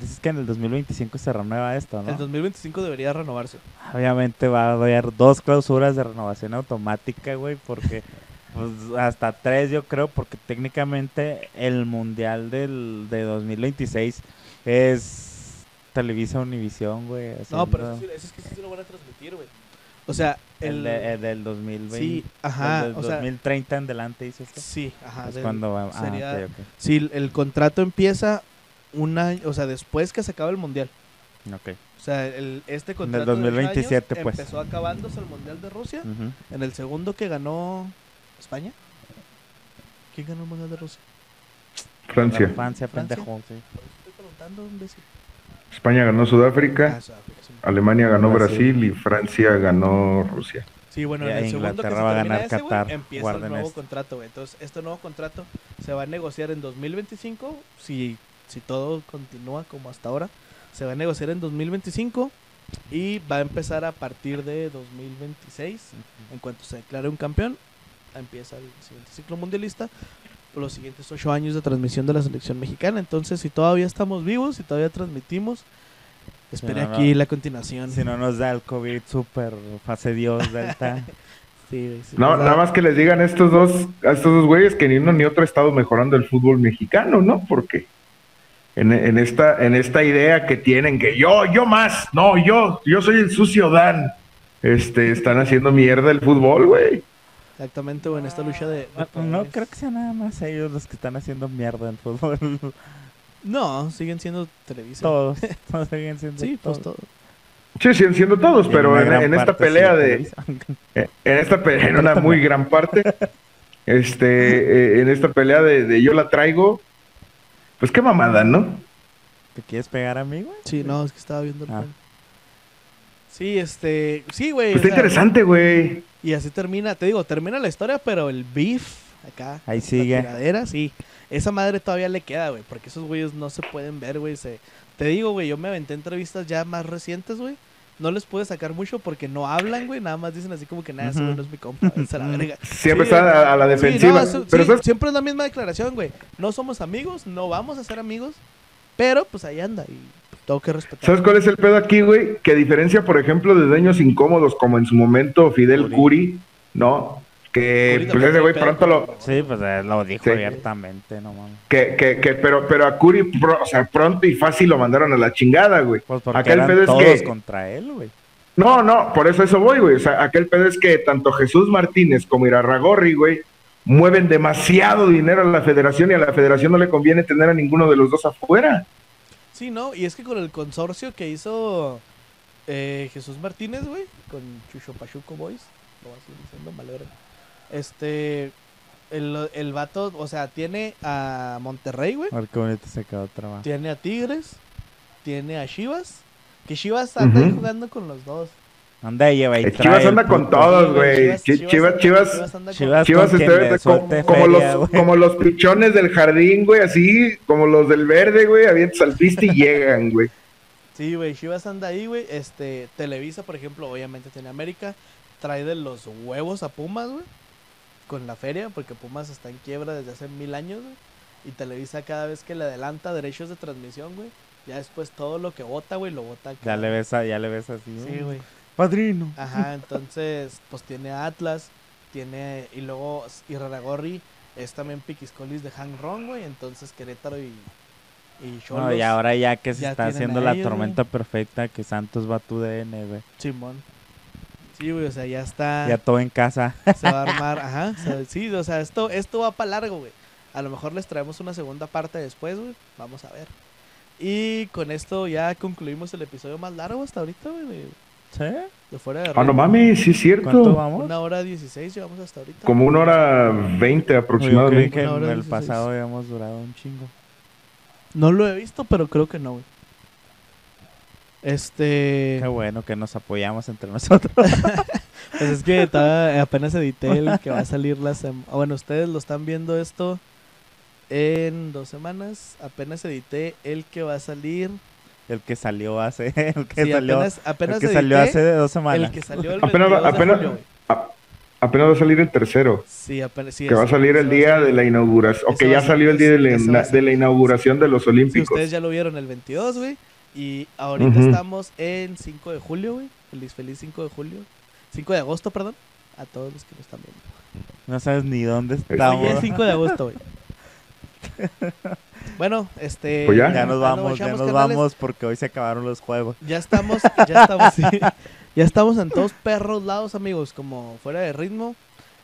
dices que en el 2025 se renueva esto, ¿no? El 2025 debería renovarse. Obviamente va a haber dos clausuras de renovación automática, güey, porque pues, hasta tres yo creo, porque técnicamente el mundial del, de 2026 es Televisa Univisión, güey. No, pero eso, sí- eso es que sí se lo van a transmitir, güey. O sea, el, el, de- el del 2020. sí, ajá, el del o sea, 2030 en delante, dices tú. sí, ajá. es del- cuando va. Ah, sería- ok, ok. Si el, el contrato empieza un año, o sea, después que se acaba el mundial. Ok. O sea, el, este contrato de ocho 2027, años pues. empezó acabándose el mundial de Rusia. En el segundo que ganó España. ¿Quién ganó el mundial de Rusia? Francia. Francia, Francia. pendejo, sí. Estoy preguntando. imbécil? España ganó Sudáfrica, Ah, Sudáfrica, sí. Alemania ganó Brasil. Brasil y Francia ganó Rusia. Sí, bueno, Y en el segundo que se Inglaterra va a ganar ese, Qatar. empieza el Guarden nuevo esto. contrato, güey. Entonces, este nuevo contrato se va a negociar en 2025, si, si todo continúa como hasta ahora. Se va a negociar en 2025 y va a empezar a partir de 2026. En cuanto se declare un campeón, empieza el siguiente ciclo mundialista. Los siguientes ocho años de transmisión de la selección mexicana. Entonces, si todavía estamos vivos, si todavía transmitimos, espere no. aquí la continuación. Si no nos da el COVID super fase Dios, Delta. Sí, güey, sí No, da- nada más que les digan a estos dos, a estos dos güeyes que ni uno ni otro ha estado mejorando el fútbol mexicano, ¿no? Porque en, en esta, en esta idea que tienen que yo, yo más, no, yo, yo soy el sucio Dan. Este, están haciendo mierda el fútbol, güey. Exactamente, güey, en esta lucha de... de No, no creo que sean nada más ellos los que están haciendo mierda en fútbol. No, siguen siendo Televisa. Todos, todos siguen siendo Sí, pues todos. todo. Sí, siguen siendo todos, pero en, esta pelea de, En esta pelea, en una muy gran parte, este, eh, en esta pelea de, de yo la traigo, pues qué mamada, ¿no? ¿Te quieres pegar a mí, güey? Sí, no, es que estaba viendo el Ah. plan. Sí, este... Sí, güey. Pues o está sea, interesante, güey. Y así termina, te digo, termina la historia, pero el beef acá. Ahí la sigue. tiradera, sí. Esa madre todavía le queda, güey, porque esos güeyes no se pueden ver, güey. Se... Te digo, güey, yo me aventé entrevistas ya más recientes, güey. No les pude sacar mucho porque no hablan, güey. Nada más dicen así como que nada, no es mi compa. a la verga. Siempre Sí, está a, a la Sí, defensiva. no, eso- pero sí, ¿sabes, siempre es la misma declaración, güey. No somos amigos, no vamos a ser amigos, pero pues ahí anda y pues, tengo que respetar. ¿sabes cuál es el pedo aquí, güey? Que a diferencia, por ejemplo, de dueños incómodos como en su momento Fidel Curi. Curi, ¿no? Que Curi pues ese güey pronto lo, Sí, pues eh, lo dijo Sí. abiertamente, no mames. que, que, que, pero, pero a Curi, pro- o sea, pronto y fácil lo mandaron a la chingada, güey. Pues porque Acá el eran pedo es todos que- contra él, güey. No, no, por eso eso voy, güey. O sea, aquel pedo es que tanto Jesús Martínez como Irarragorri, güey, mueven demasiado dinero a la federación y a la federación no le conviene tener a ninguno de los dos afuera. Sí, ¿no? Y es que con el consorcio que hizo eh, Jesús Martínez, güey, con Chucho Pachuco Boys, lo voy a seguir diciendo, me alegra. Este, el, el vato, o sea, tiene a Monterrey, güey, se quedó tiene a Tigres, tiene a Chivas, que Chivas anda jugando con los dos. Anda y lleva y trae Chivas el anda con todos, güey. Chi- Chivas, anda- Chivas, Chivas- Chivas está- como, los, güey. como los pichones del jardín, güey, así, como los del verde, güey, avientas al piste y llegan, güey. Sí, güey, Chivas anda ahí, güey. Este, Televisa, por ejemplo, obviamente tiene América. Trae de los huevos a Pumas, güey. Con la feria, porque Pumas está en quiebra desde hace mil años, güey. Y Televisa cada vez que le adelanta derechos de transmisión, güey. Ya después todo lo que vota, güey, lo vota acá. Ya le ves, a- ya le ves así. Sí, güey. Padrino. Ajá, entonces, pues tiene a Atlas, tiene, y luego Iraragorri es también Piquiscolis de Hang Rong, güey, entonces Querétaro y, y Xolos, No, y ahora ya que se ya está haciendo la ellos, güey. tormenta perfecta, que Santos va a tu DN, güey. Simón. Sí, güey, o sea, ya está, Ya todo en casa. se va a armar, ajá, o sea, sí, o sea, esto, esto va para largo, güey. A lo mejor les traemos una segunda parte después, güey, vamos a ver. Y con esto ya concluimos el episodio más largo hasta ahorita, güey, ¿Sí? de fuera de Ah, no mames, sí es ¿Cuánto cierto. vamos? Una hora dieciséis llevamos hasta ahorita. Como una hora veinte Yo creí aproximadamente. que en el 16. pasado habíamos durado un chingo. No lo he visto, pero creo que no, güey. Este. Qué bueno que nos apoyamos entre nosotros. Pues es que todavía apenas edité el que va a salir la semana. Bueno, ustedes lo están viendo esto en dos semanas. Apenas edité el que va a salir. El que salió hace. El que Sí, salió, apenas, apenas el que edité salió hace dos semanas. el que salió el Apenas va- 22 de apenas- julio. A- apenas va a salir el tercero, Sí, apenas. sí, que va a salir el día de la inauguración, o que ya salió el día de la, de inauguración de los Sí, Olímpicos. ustedes ya lo vieron el 22, güey. Y ahorita Ujú. estamos en 5 de julio, güey. Feliz, feliz 5 de julio. 5 de agosto, perdón. A todos los que nos están viendo. No sabes ni dónde Hoy estamos. es 5 de agosto, güey. bueno, este. Pues ya. Ya nos ah, no, vamos, ya nos vamos porque hoy se acabaron los juegos. Ya estamos, ya estamos, sí. Ya estamos en todos perros lados, amigos. Como fuera de ritmo.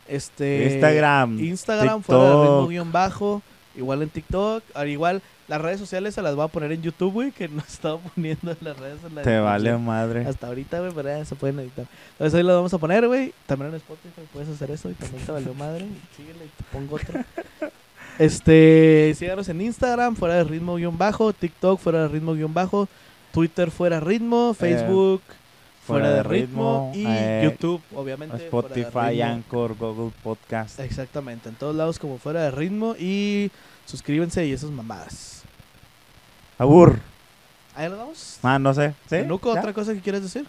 Este. Instagram, Instagram, fuera de ritmo guion bajo. Igual en TikTok. Al igual, las redes sociales se las voy a poner en YouTube, güey. Que no estaba poniendo en las redes. en la Te vale madre. Hasta ahorita, güey, pero ya se pueden editar. Entonces ahí lo vamos a poner, güey. También en Spotify puedes hacer eso y también te valió madre. Síguele y te pongo otro. Este, síganos en Instagram, fuera de ritmo guion bajo, TikTok, fuera de ritmo guion bajo, Twitter, fuera ritmo, Facebook, fuera, de ritmo, y eh, YouTube, obviamente. fuera de Spotify, ritmo. Anchor, Google Podcast. Exactamente, en todos lados como fuera de ritmo y suscríbanse y esas mamadas. Abur. Ahí lo damos. Ah, no sé. ¿Sí? Nuco. ¿otra cosa que quieres decir?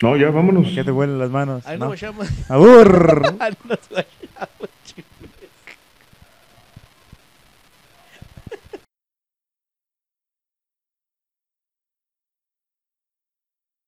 No, ya vámonos. ¿Qué te huelen las manos? Ahí ¿No? nos vemos. Abur. Nos.